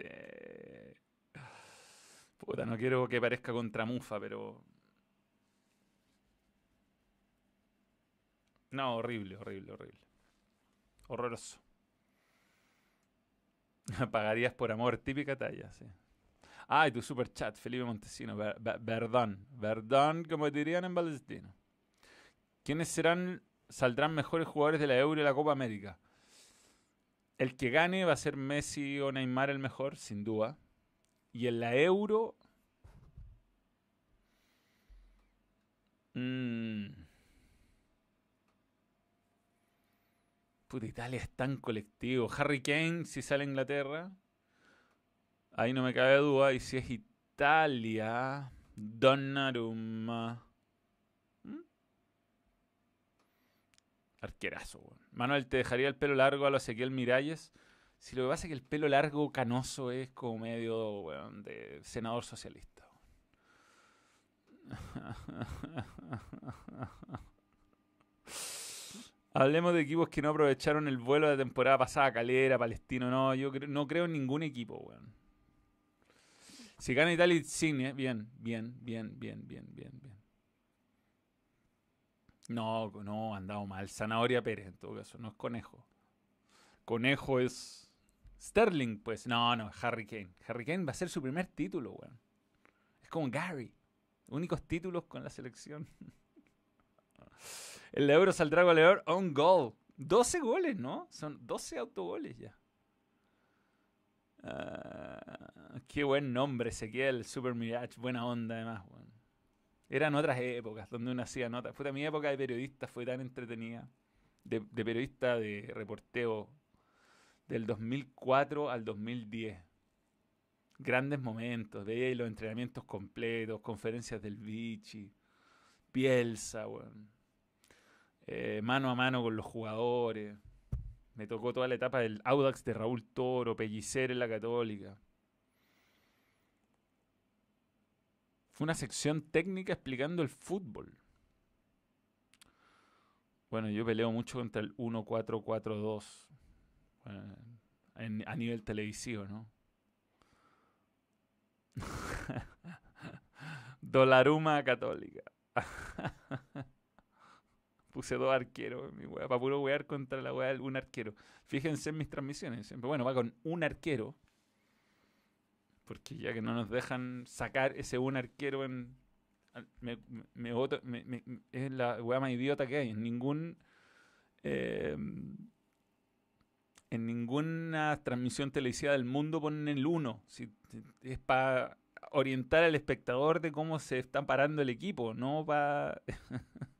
Speaker 1: Puta, no quiero que parezca contra Mufa, pero. No, horrible, horrible, horrible. Horroroso. Pagarías por amor, típica talla, sí. Ah, y tu super chat, Felipe Montesino. Verdón. Verdón, como dirían en Palestino. ¿Quiénes serán, saldrán mejores jugadores de la Euro y la Copa América? El que gane va a ser Messi o Neymar el mejor, sin duda. Y en la Euro. Mmm, puta, Italia es tan colectivo. Harry Kane, si sale Inglaterra. Ahí no me cabe duda. Y si es Italia. Donnarumma. Arquerazo, Manuel, ¿te dejaría el pelo largo a lo Ezequiel Miralles? Si lo que pasa es que el pelo largo canoso es como medio, de senador socialista. Hablemos de equipos que no aprovecharon el vuelo de temporada pasada, Calera, Palestino, no, yo no creo en ningún equipo, weón. Si gana Italia Insigne, bien, bien, bien, bien, bien, bien, bien. No, no, andado mal. Zanahoria Pérez, en todo caso, no es Conejo. Conejo es Sterling, pues. No, no, Harry Kane. Harry Kane va a ser su primer título, weón. Es como Gary. Únicos títulos con la selección. El euro saldrá goleador on goal. 12 goles, ¿no? Son 12 autogoles ya. Ah, qué buen nombre, Ezequiel, Super Mirage. Buena onda, además, weón. Eran otras épocas donde uno hacía notas. Fue mi época de periodista, fue tan entretenida. De, periodista de reporteo del 2004 al 2010. Grandes momentos, veía los entrenamientos completos, conferencias del Vichy, Bielsa, eh, mano a mano con los jugadores. Me tocó toda la etapa del Audax de Raúl Toro, Pellicer en la Católica. Fue una sección técnica explicando el fútbol. Bueno, yo peleo mucho contra el 1-4-4-2 a nivel televisivo, ¿no? Dolaruma Católica. Puse dos arqueros, mi wea, para puro wear contra la de un arquero. Fíjense en mis transmisiones. Siempre, bueno, va con un arquero porque ya que no nos dejan sacar ese un arquero en. Me, me, es la weá más idiota que hay. En ningún. Em, en ninguna transmisión televisiva del mundo ponen el 1. Si, es para orientar al espectador de cómo se está parando el equipo, no para.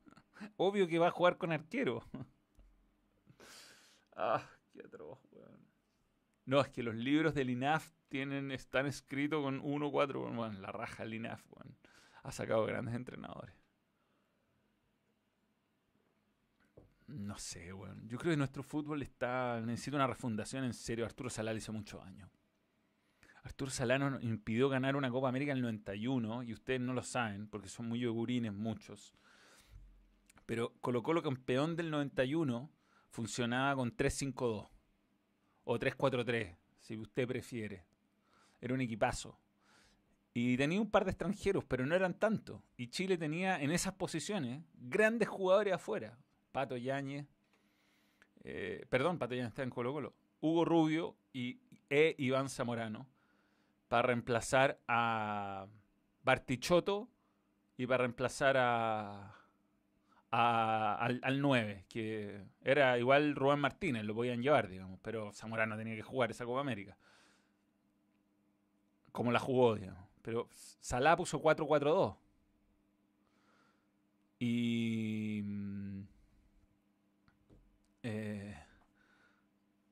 Speaker 1: Obvio que va a jugar con arquero. ah, qué atroz, weón. No, es que los libros del INAF tienen, están escritos con 1-4. Bueno, la raja el INAF, ha sacado grandes entrenadores. No sé, bueno. Yo creo que nuestro fútbol está necesita una refundación en serio. Arturo Salá hizo muchos años. Arturo Salá nos impidió ganar una Copa América en el 91 y ustedes no lo saben porque son muy yogurines muchos. Pero colocó lo campeón del 91 funcionaba con 3-5-2 o 3-4-3, si usted prefiere. Era un equipazo. Y tenía un par de extranjeros, pero no eran tantos. Y Chile tenía en esas posiciones grandes jugadores afuera. Pato Yáñez, eh, perdón, Pato Yáñez está en Colo Colo. Hugo Rubio y e Iván Zamorano para reemplazar a Bartichotto y para reemplazar a, al, al 9, que era igual Rubén Martínez, lo podían llevar, digamos, pero Zamorano tenía que jugar esa Copa América. Como la jugó, digamos. Pero Salah puso 4-4-2. Y. Mm, eh,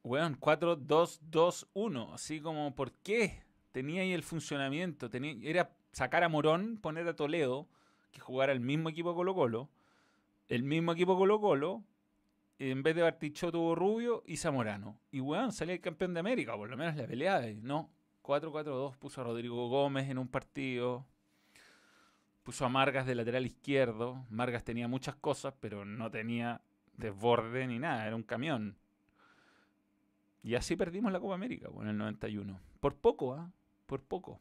Speaker 1: weón, 4-2-2-1. Así como, ¿por qué? Tenía ahí el funcionamiento. Tenía, era sacar a Morón, poner a Toledo, que jugara el mismo equipo Colo-Colo. El mismo equipo Colo-Colo. En vez de Bartichó tuvo Rubio y Zamorano. Y weón, salía el campeón de América, por lo menos la peleaba. No, 4-4-2 puso a Rodrigo Gómez en un partido. Puso a Margas de lateral izquierdo. Margas tenía muchas cosas, pero no tenía desborde ni nada. Era un camión. Y así perdimos la Copa América en el 91. Por poco, ¿ah? Por poco.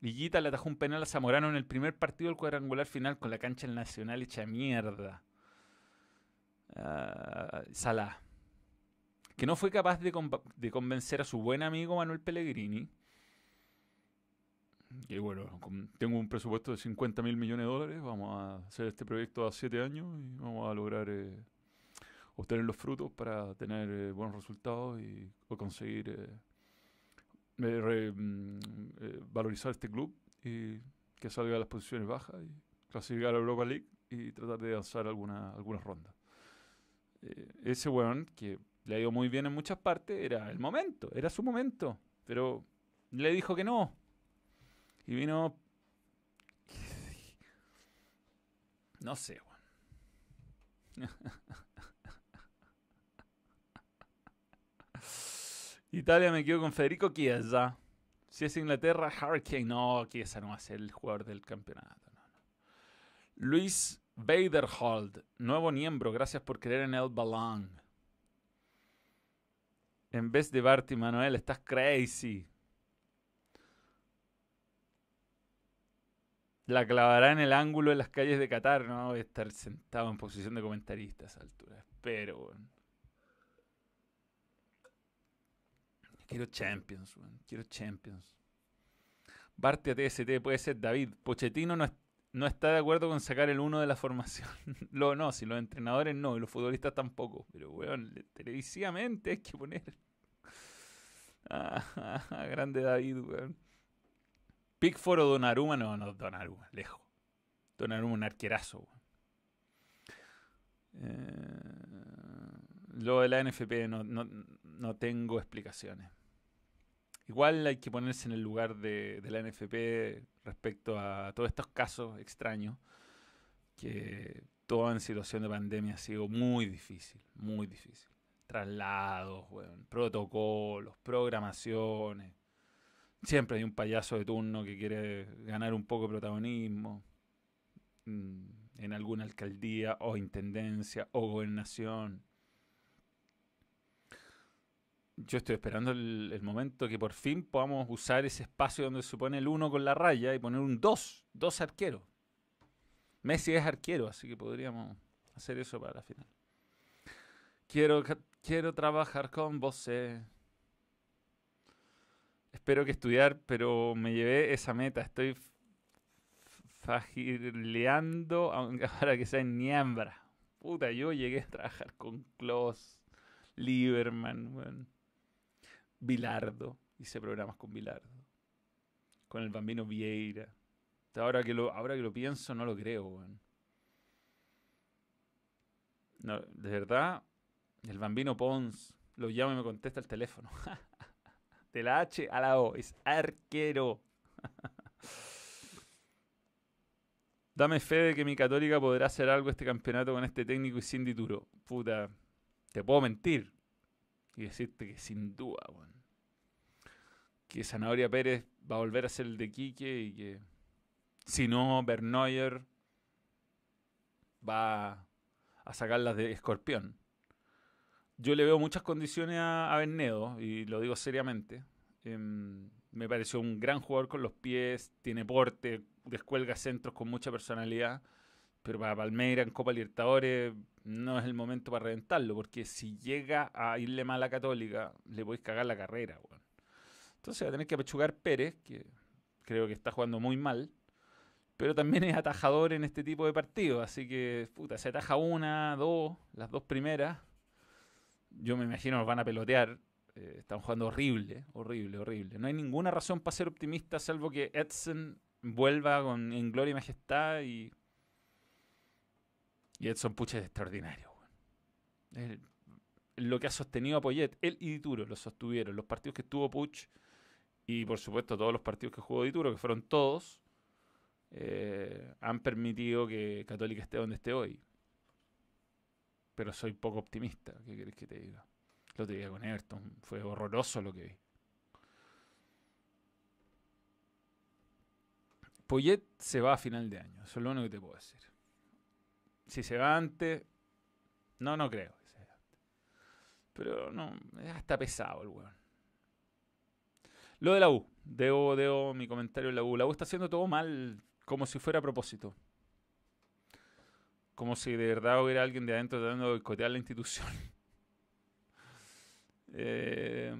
Speaker 1: Lillita le atajó un penal a Zamorano en el primer partido del cuadrangular final con la cancha el Nacional hecha mierda. Uh, Salah. Que no fue capaz de, de convencer a su buen amigo Manuel Pellegrini y bueno, tengo un presupuesto de 50 mil millones de dólares, vamos a hacer este proyecto a 7 años y vamos a lograr eh, obtener los frutos para tener eh, buenos resultados y conseguir eh, mm, valorizar este club y que salga a las posiciones bajas y clasificar a la Europa League y tratar de avanzar alguna, algunas rondas. Ese weón, que le ha ido muy bien en muchas partes, era el momento, era su momento, pero le dijo que no y vino. No sé, Italia me quedo con Federico Chiesa. Si es Inglaterra, Hurricane. No, Chiesa no va a ser el jugador del campeonato. Luis Baderhold, nuevo miembro. Gracias por creer en el balón. En vez de Barty Manuel, estás crazy. la clavará en el ángulo en las calles de Qatar. No voy a estar sentado en posición de comentarista a esa altura. Espero, Quiero Champions, Quiero Champions. Barte a TST puede ser David. Pochettino no, no está de acuerdo con sacar el uno de la formación. Lo, no, si los entrenadores no, y los futbolistas tampoco. Pero, weón, televisivamente hay que poner. Grande David, weón. Pickford o Donnarumma, no, no, Donnarumma, lejos. Donnarumma un arquerazo. Eh, lo de la NFP no, no, tengo explicaciones. Igual hay que ponerse en el lugar de, la NFP respecto a todos estos casos extraños, que todo en situación de pandemia ha sido muy difícil, muy difícil. Traslados, protocolos, programaciones Siempre hay un payaso de turno que quiere ganar un poco de protagonismo mm, en alguna alcaldía o intendencia o gobernación. Yo estoy esperando el, momento que por fin podamos usar ese espacio donde se pone el uno con la raya y poner un dos, dos arqueros. Messi es arquero, así que podríamos hacer eso para la final. Quiero, quiero trabajar con vos. Espero que estudiar, pero me llevé esa meta. Estoy fagileando para que sea en Niembra. Puta, yo llegué a trabajar con Klaus, Lieberman, Bilardo. Hice programas con Bilardo. Con el bambino Vieira. Ahora que lo, ahora que lo pienso, no lo creo, No, de verdad, el bambino Pons lo llama y me contesta el teléfono. De la H a la O. Es arquero. Dame fe de que mi Católica podrá hacer algo este campeonato con este técnico y sin dituro. Puta, te puedo mentir y decirte que sin duda, Que Zanahoria Pérez va a volver a ser el de Quique y que si no, Bernoyer va a sacarlas de escorpión yo le veo muchas condiciones a, a y lo digo seriamente. Em, me pareció un gran jugador con los pies, tiene porte, descuelga centros con mucha personalidad, pero para Palmeira en Copa Libertadores no es el momento para reventarlo, porque si llega a irle mal a Católica, le podéis cagar la carrera. Entonces va a tener que apechugar Pérez, que creo que está jugando muy mal, pero también es atajador en este tipo de partidos. Así que, puta, se ataja una, dos, las dos primeras. Yo me imagino nos van a pelotear. Eh, están jugando horrible, horrible, horrible. No hay ninguna razón para ser optimista, salvo que Edson vuelva con, en gloria y majestad y. Y Edson Puche es extraordinario. lo que ha sostenido a Poyet, él y Dituro lo sostuvieron. Los partidos que estuvo Puch y por supuesto todos los partidos que jugó Dituro, que fueron todos, eh, han permitido que Católica esté donde esté hoy. Pero soy poco optimista, ¿qué querés que te diga? Lo te diga con Everton, fue horroroso lo que vi. Poyet se va a final de año, eso es lo único que te puedo decir. Si se va antes, no, no creo que sea antes. Pero no, es hasta pesado el weón. Lo de la U, debo, debo mi comentario en la U. La U está haciendo todo mal como si fuera a propósito. Como si de verdad hubiera alguien de adentro tratando de boicotear la institución. Eh,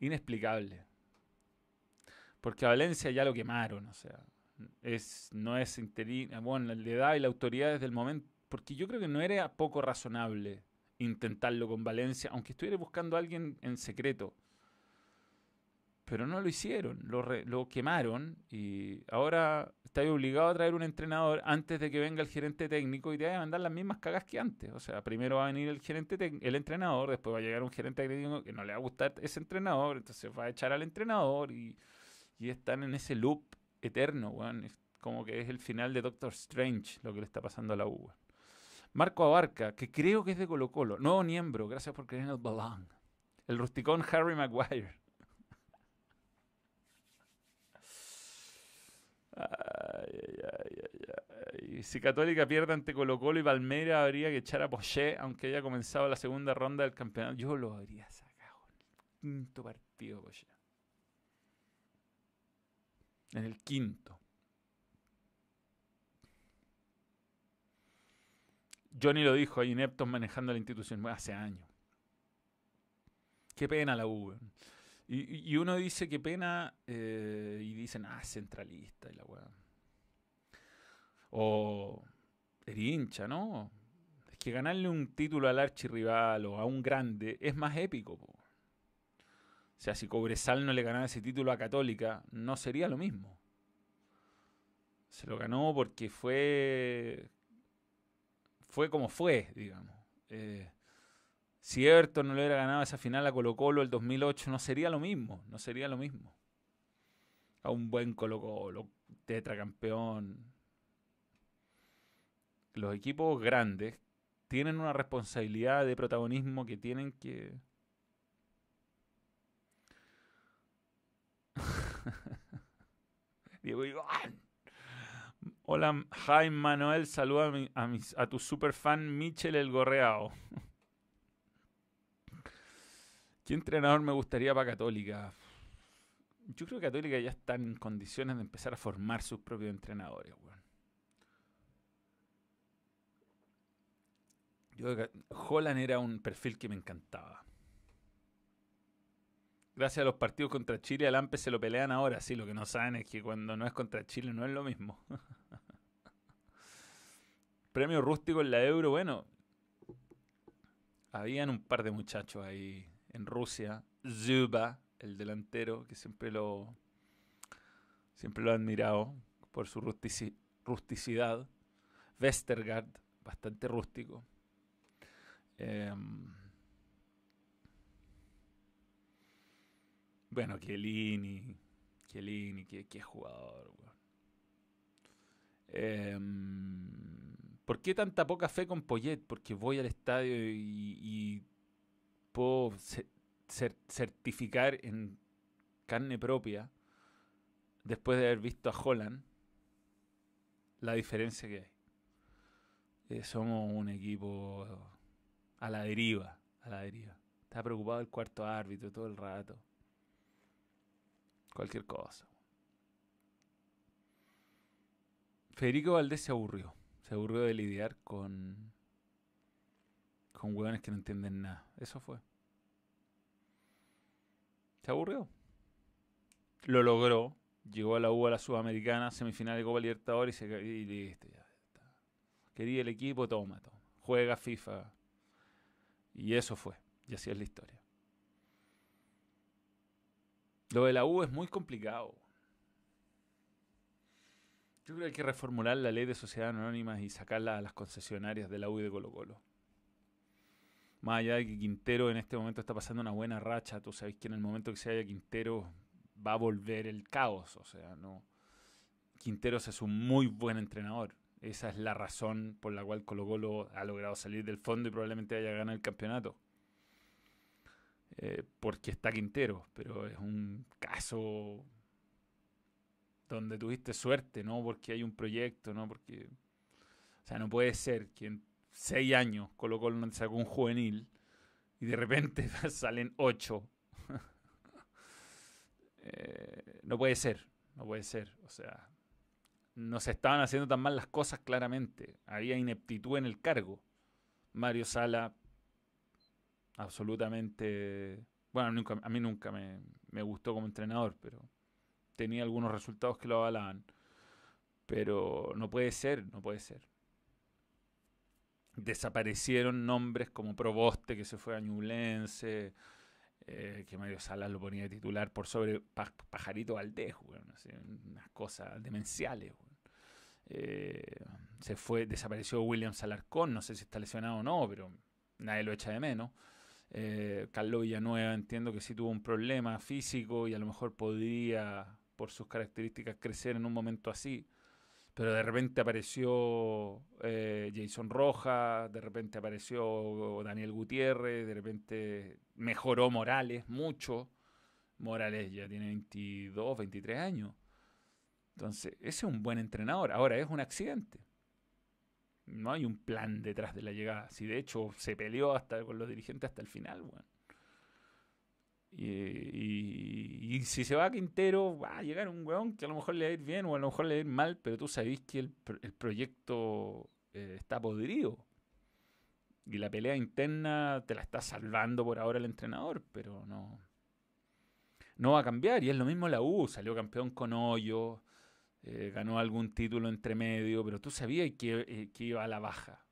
Speaker 1: inexplicable. Porque a Valencia ya lo quemaron, o sea, es, no es interino, bueno, la edad y la autoridad desde el momento, porque yo creo que no era poco razonable intentarlo con Valencia, aunque estuviera buscando a alguien en secreto. Pero no lo hicieron, lo, lo quemaron y ahora está obligado a traer un entrenador antes de que venga el gerente técnico y te va a mandar las mismas cagas que antes. O sea, primero va a venir el gerente el entrenador, después va a llegar un gerente técnico que no le va a gustar ese entrenador, entonces va a echar al entrenador y, y están en ese loop eterno, Es como que es el final de Doctor Strange lo que le está pasando a la U. Marco Abarca, que creo que es de Colo Colo, nuevo miembro, gracias por creer en el balón. El rusticón Harry Maguire. Si Católica pierde ante Colo Colo y Palmeiras, habría que echar a Poché, aunque haya comenzado la segunda ronda del campeonato. Yo lo habría sacado quinto partido, Poché. En el quinto. Johnny lo dijo, hay ineptos manejando la institución hace años. Qué pena la U. Y, uno dice qué pena eh, y dicen, ah, centralista y la weá. O hincha, ¿no? Es que ganarle un título al archirrival o a un grande es más épico. O sea, si Cobresal no le ganaba ese título a Católica, no sería lo mismo. Se lo ganó porque fue. Fue como fue, digamos. Eh, si Everton no le hubiera ganado esa final a Colo Colo el 2008, no sería lo mismo, no sería lo mismo. A un buen Colo Colo, tetracampeón. Los equipos grandes tienen una responsabilidad de protagonismo que tienen que... Diego Iván. Hola, Jaime Manuel, saluda a, a, a tu superfan Michel el Gorreao. ¿Qué entrenador me gustaría para Católica? Yo creo que Católica ya está en condiciones de empezar a formar sus propios entrenadores, Holland era un perfil que me encantaba. Gracias a los partidos contra Chile, al AMPE se lo pelean ahora. Sí, lo que no saben es que cuando no es contra Chile no es lo mismo. Premio rústico en la Euro, bueno. Habían un par de muchachos ahí en Rusia, Zuba, el delantero, que siempre lo, siempre lo he admirado por su rusticidad. Westergaard, bastante rústico. Em, bueno, Chiellini, Chiellini, qué, qué jugador. Em, ¿Por qué tanta poca fe con Poyet? Porque voy al estadio y puedo certificar en carne propia, después de haber visto a Holland, la diferencia que hay. Eh, somos un equipo a la deriva, a la deriva. Está preocupado el cuarto árbitro todo el rato. Cualquier cosa. Federico Valdés se aburrió. Se aburrió de lidiar con con hueones que no entienden nada. Eso fue. Se aburrió. Lo logró. Llegó a la U a la Sudamericana, semifinal de Copa Libertadores y, se, listo. Quería el equipo, toma. Juega FIFA. Y eso fue. Y así es la historia. Lo de la U es muy complicado. Yo creo que hay que reformular la ley de sociedades anónimas y sacarla a las concesionarias de la U y de Colo Colo. Más allá de que Quintero en este momento está pasando una buena racha, tú sabes que en el momento que se haya Quintero va a volver el caos. O sea, no. Quinteros es un muy buen entrenador. Esa es la razón por la cual Colo Colo ha logrado salir del fondo y probablemente haya ganado el campeonato. Eh, porque está Quintero, pero es un caso donde tuviste suerte, no porque hay un proyecto, no porque... O sea, no puede ser que en seis años Colo Colo no sacó un juvenil y de repente salen ocho. Eh, no puede ser, no puede ser. O sea, no se estaban haciendo tan mal las cosas claramente. Había ineptitud en el cargo. Mario Sala, absolutamente... Bueno, a mí nunca me, me gustó como entrenador, pero tenía algunos resultados que lo avalaban. Pero no puede ser, no puede ser desaparecieron nombres como Proboste, que se fue a Ñublense, eh, que Mario Salas lo ponía de titular por sobre Pajarito Valdés, unas cosas demenciales. Eh, se fue, desapareció William Salarcón, no sé si está lesionado o no, pero nadie lo echa de menos. Eh, Carlos Villanueva entiendo que sí tuvo un problema físico y a lo mejor podría, por sus características, crecer en un momento así pero de repente apareció eh, Jason Rojas, de repente apareció Daniel Gutiérrez, de repente mejoró Morales mucho. Morales ya tiene 22, 23 años. Entonces, ese es un buen entrenador. Ahora, es un accidente. No hay un plan detrás de la llegada. Si de hecho se peleó hasta con los dirigentes hasta el final. Y, si se va a Quintero, va a llegar un weón que a lo mejor le va a ir bien o a lo mejor le va a ir mal, pero tú sabés que el, proyecto eh, está podrido. Y la pelea interna te la está salvando por ahora el entrenador, pero no. No va a cambiar. Y es lo mismo la U. Salió campeón con hoyo, eh, ganó algún título entre medio, pero tú sabías que, eh, que iba a la baja.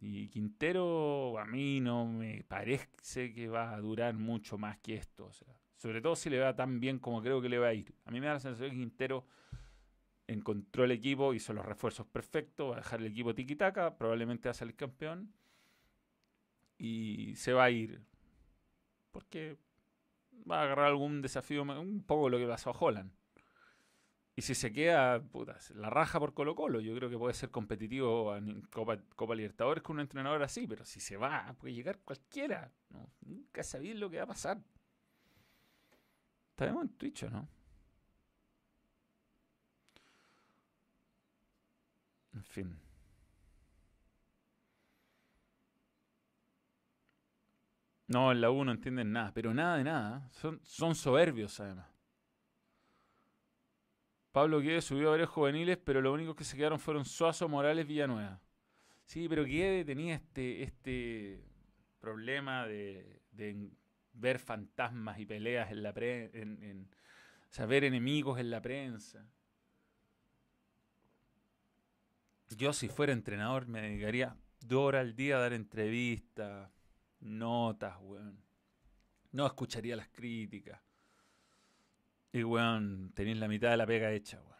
Speaker 1: Y Quintero a mí no me parece que va a durar mucho más que esto. Sobre todo si le va tan bien como creo que le va a ir. A mí me da la sensación que Quintero encontró el equipo, hizo los refuerzos perfectos, va a dejar el equipo tiki-taka, probablemente va a salir campeón. Y se va a ir. Porque va a agarrar algún desafío, un poco lo que pasó a Holland. Y si se queda, puta, la raja por Colo Colo, yo creo que puede ser competitivo en Copa, Copa Libertadores con un entrenador así, pero si se va, puede llegar cualquiera. Nunca sabéis lo que va a pasar. Estaremos en Twitch, ¿no? En fin. No, en la U no entienden nada, pero nada de nada. Son, son soberbios, además. Pablo Guede subió a varios juveniles, pero lo único que se quedaron fueron Suazo, Morales, Villanueva. Sí, pero Guede tenía este, este problema de, ver fantasmas y peleas en la prensa, en, saber enemigos en la prensa. Yo si fuera entrenador me dedicaría dos horas al día a dar entrevistas, notas, weón. No escucharía las críticas. Y, weón, tenéis la mitad de la pega hecha, weón.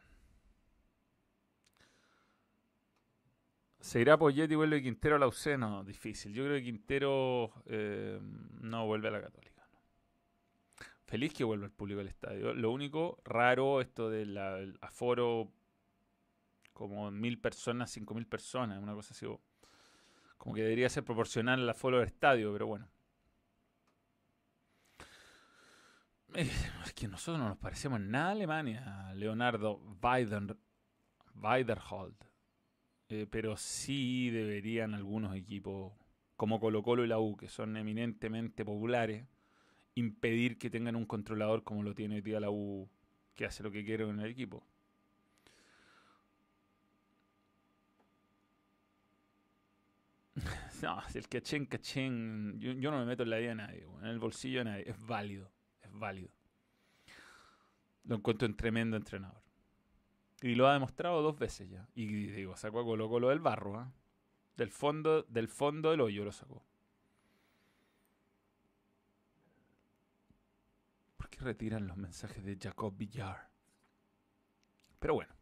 Speaker 1: ¿Se irá Poyetti y vuelve Quintero a la UC? No, difícil. Yo creo que Quintero eh, no vuelve a la Católica. Feliz que vuelva el público al estadio. Lo único raro, esto del aforo como mil personas, cinco mil personas, una cosa así. Como que debería ser proporcional al aforo del estadio, pero bueno. Eh, es que nosotros no nos parecemos nada a Alemania, Leonardo Weider, Weiderhold. Eh, pero sí deberían algunos equipos, como Colo Colo y la U, que son eminentemente populares, impedir que tengan un controlador como lo tiene hoy día la U, que hace lo que quiere en el equipo. no, el cachén, cachén, yo, yo, no me meto en la vida de nadie, en el bolsillo de nadie, es válido válido. Lo encuentro un tremendo entrenador. Y lo ha demostrado dos veces ya. Y digo, sacó a Colo Colo del barro, ¿ah? Del fondo, del fondo del hoyo lo sacó. ¿Por qué retiran los mensajes de Jacob Villar? Pero bueno.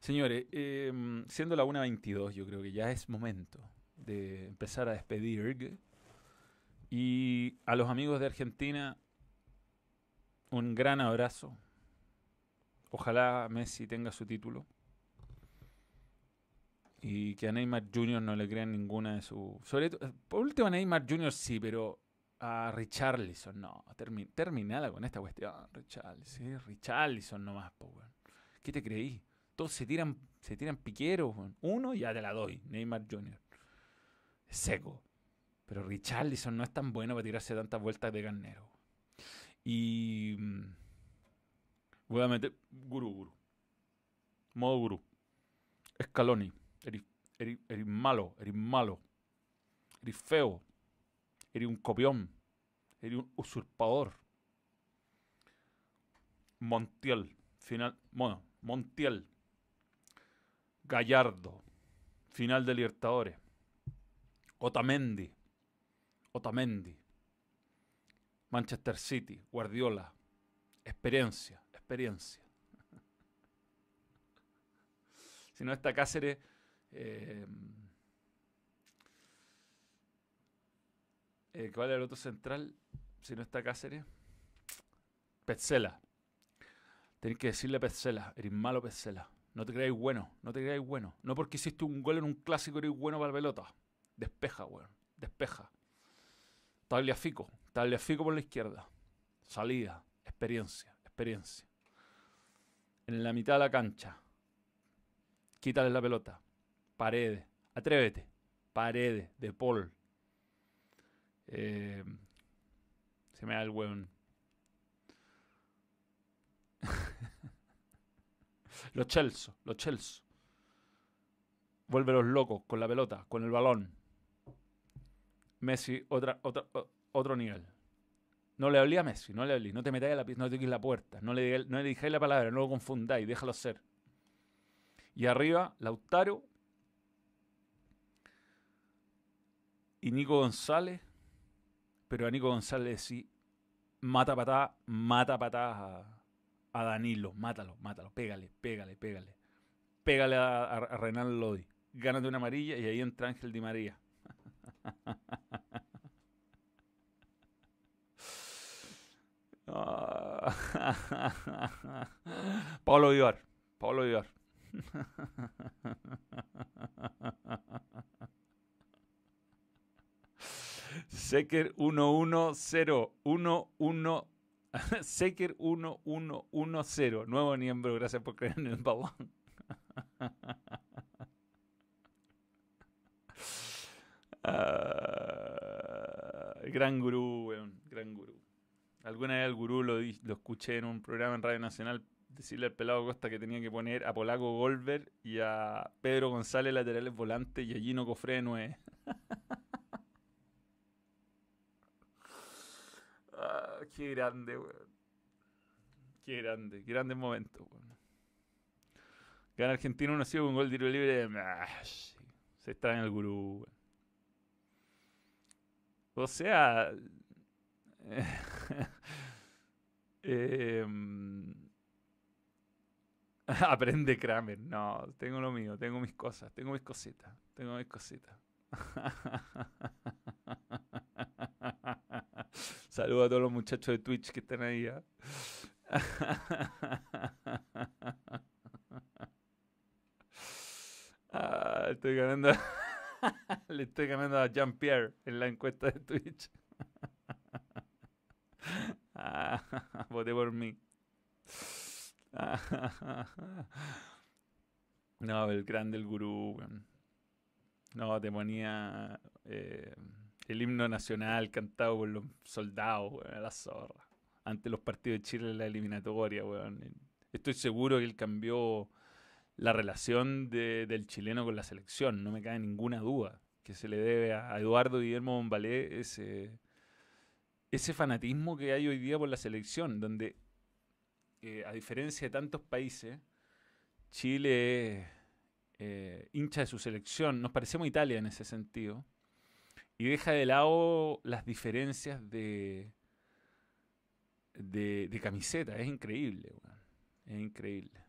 Speaker 1: Señores, em, siendo la 1.22, yo creo que ya es momento de empezar a despedir. Y a los amigos de Argentina, un gran abrazo. Ojalá Messi tenga su título. Y que a Neymar Jr. no le crean ninguna de sus. Por último a Neymar Jr. sí, pero a Richarlison no. terminada con esta cuestión. Richarlison, Richarlison nomás, po, ¿Qué te creí? Todos se tiran, se tiran piqueros, Uno ya te la doy, Neymar Jr. Seco. Pero Richarlison no es tan bueno para tirarse tantas vueltas de carnero. Y. Mm, voy a meter. Guru, guru. Modo guru. Escaloni. Eres, malo, eres malo. Eres feo. Eres un copión. Eres un usurpador. Montiel. Final. Bueno, Montiel. Gallardo. Final de Libertadores. Otamendi. Otamendi. Manchester City, Guardiola. Experiencia, experiencia. si no está Cáceres, eh, eh, ¿cuál el otro central? Si no está Cáceres, Petzela. Tenéis que decirle a Petzela, eres malo Petzela. No te creáis bueno, no te creáis bueno. No porque hiciste un gol en un clásico eres bueno para la pelota. Despeja, weón. Despeja. Tagliafico. Tagliafico por la izquierda. Salida. Experiencia. Experiencia. En la mitad de la cancha. Quítale la pelota. Paredes. Atrévete. Paredes. De Paul. Eh, se me da el hueón. los Chelsea. Los Chelsea. Vuelve los locos con la pelota, con el balón. Messi, otra, otra, otro nivel. No le hablé a Messi, no le hablé, no te metáis a la no te la puerta, no le, no dijáis la palabra, no lo confundáis, déjalo ser. Y arriba, Lautaro y Nico González, pero a Nico González sí, mata patá, mata patá a, Danilo, mátalo, mátalo, pégale, pégale, pégale. Pégale a, a, Renan Lodi, gánate una amarilla y ahí entra Ángel Di María. Pablo Vivar. Pablo Vivar. Seker 110 11 Seker 1110 nuevo miembro, gracias por creer en el balón. Ah, gran gurú, weón, gran gurú. Alguna vez al gurú lo, lo escuché en un programa en Radio Nacional decirle al pelado Costa que tenía que poner a Polaco Golver y a Pedro González laterales volantes y a Gino Cofré ah, qué grande, weón. Qué grande, qué grande momento, weón. Gana Argentina 1 con un gol de tiro libre. Ah, se en el gurú, weón. O sea. Em, aprende Kramer. No, tengo lo mío, tengo mis cosas, tengo mis cositas, tengo mis cositas. Saludos a todos los muchachos de Twitch que están ahí. ¿ah? ah, estoy ganando. Le estoy ganando a Jean-Pierre en la encuesta de Twitch. Ah, voté por mí. no, el grande el gurú. No, te ponía eh, el himno nacional cantado por los soldados, la zorra. Ante los partidos de Chile en la eliminatoria, Estoy seguro que él cambió la relación del chileno con la selección, no me cae ninguna duda que se le debe a Eduardo Guillermo Bombalé ese, ese fanatismo que hay hoy día por la selección, donde eh, a diferencia de tantos países, Chile es eh, hincha de su selección. Nos parecemos a Italia en ese sentido. Y deja de lado las diferencias de, de, camiseta. Es increíble, Es increíble.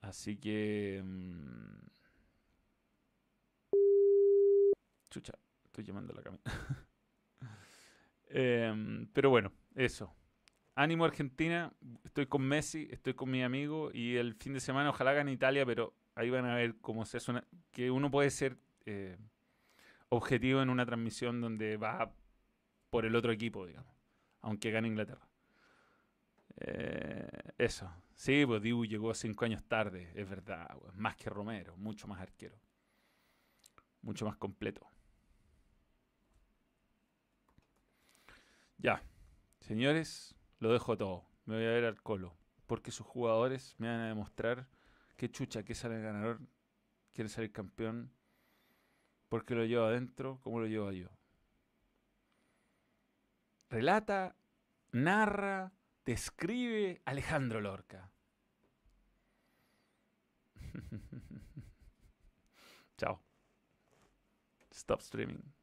Speaker 1: Así que... Mm, chucha, estoy llamando la camisa. Em, pero bueno, eso. Ánimo Argentina, estoy con Messi, estoy con mi amigo y el fin de semana ojalá gane Italia, pero ahí van a ver cómo se suena, que uno puede ser eh, objetivo en una transmisión donde va por el otro equipo, digamos, aunque gane Inglaterra. Eh, eso. Sí, pues Dibu llegó cinco años tarde, es verdad, más que Romero, mucho más arquero, mucho más completo. Ya, señores, lo dejo todo. Me voy a ver al colo. Porque sus jugadores me van a demostrar que chucha, que sale el ganador, quiere salir campeón. Porque lo llevo adentro, como lo llevo yo. Relata, narra, describe Alejandro Lorca. Chao. Stop streaming.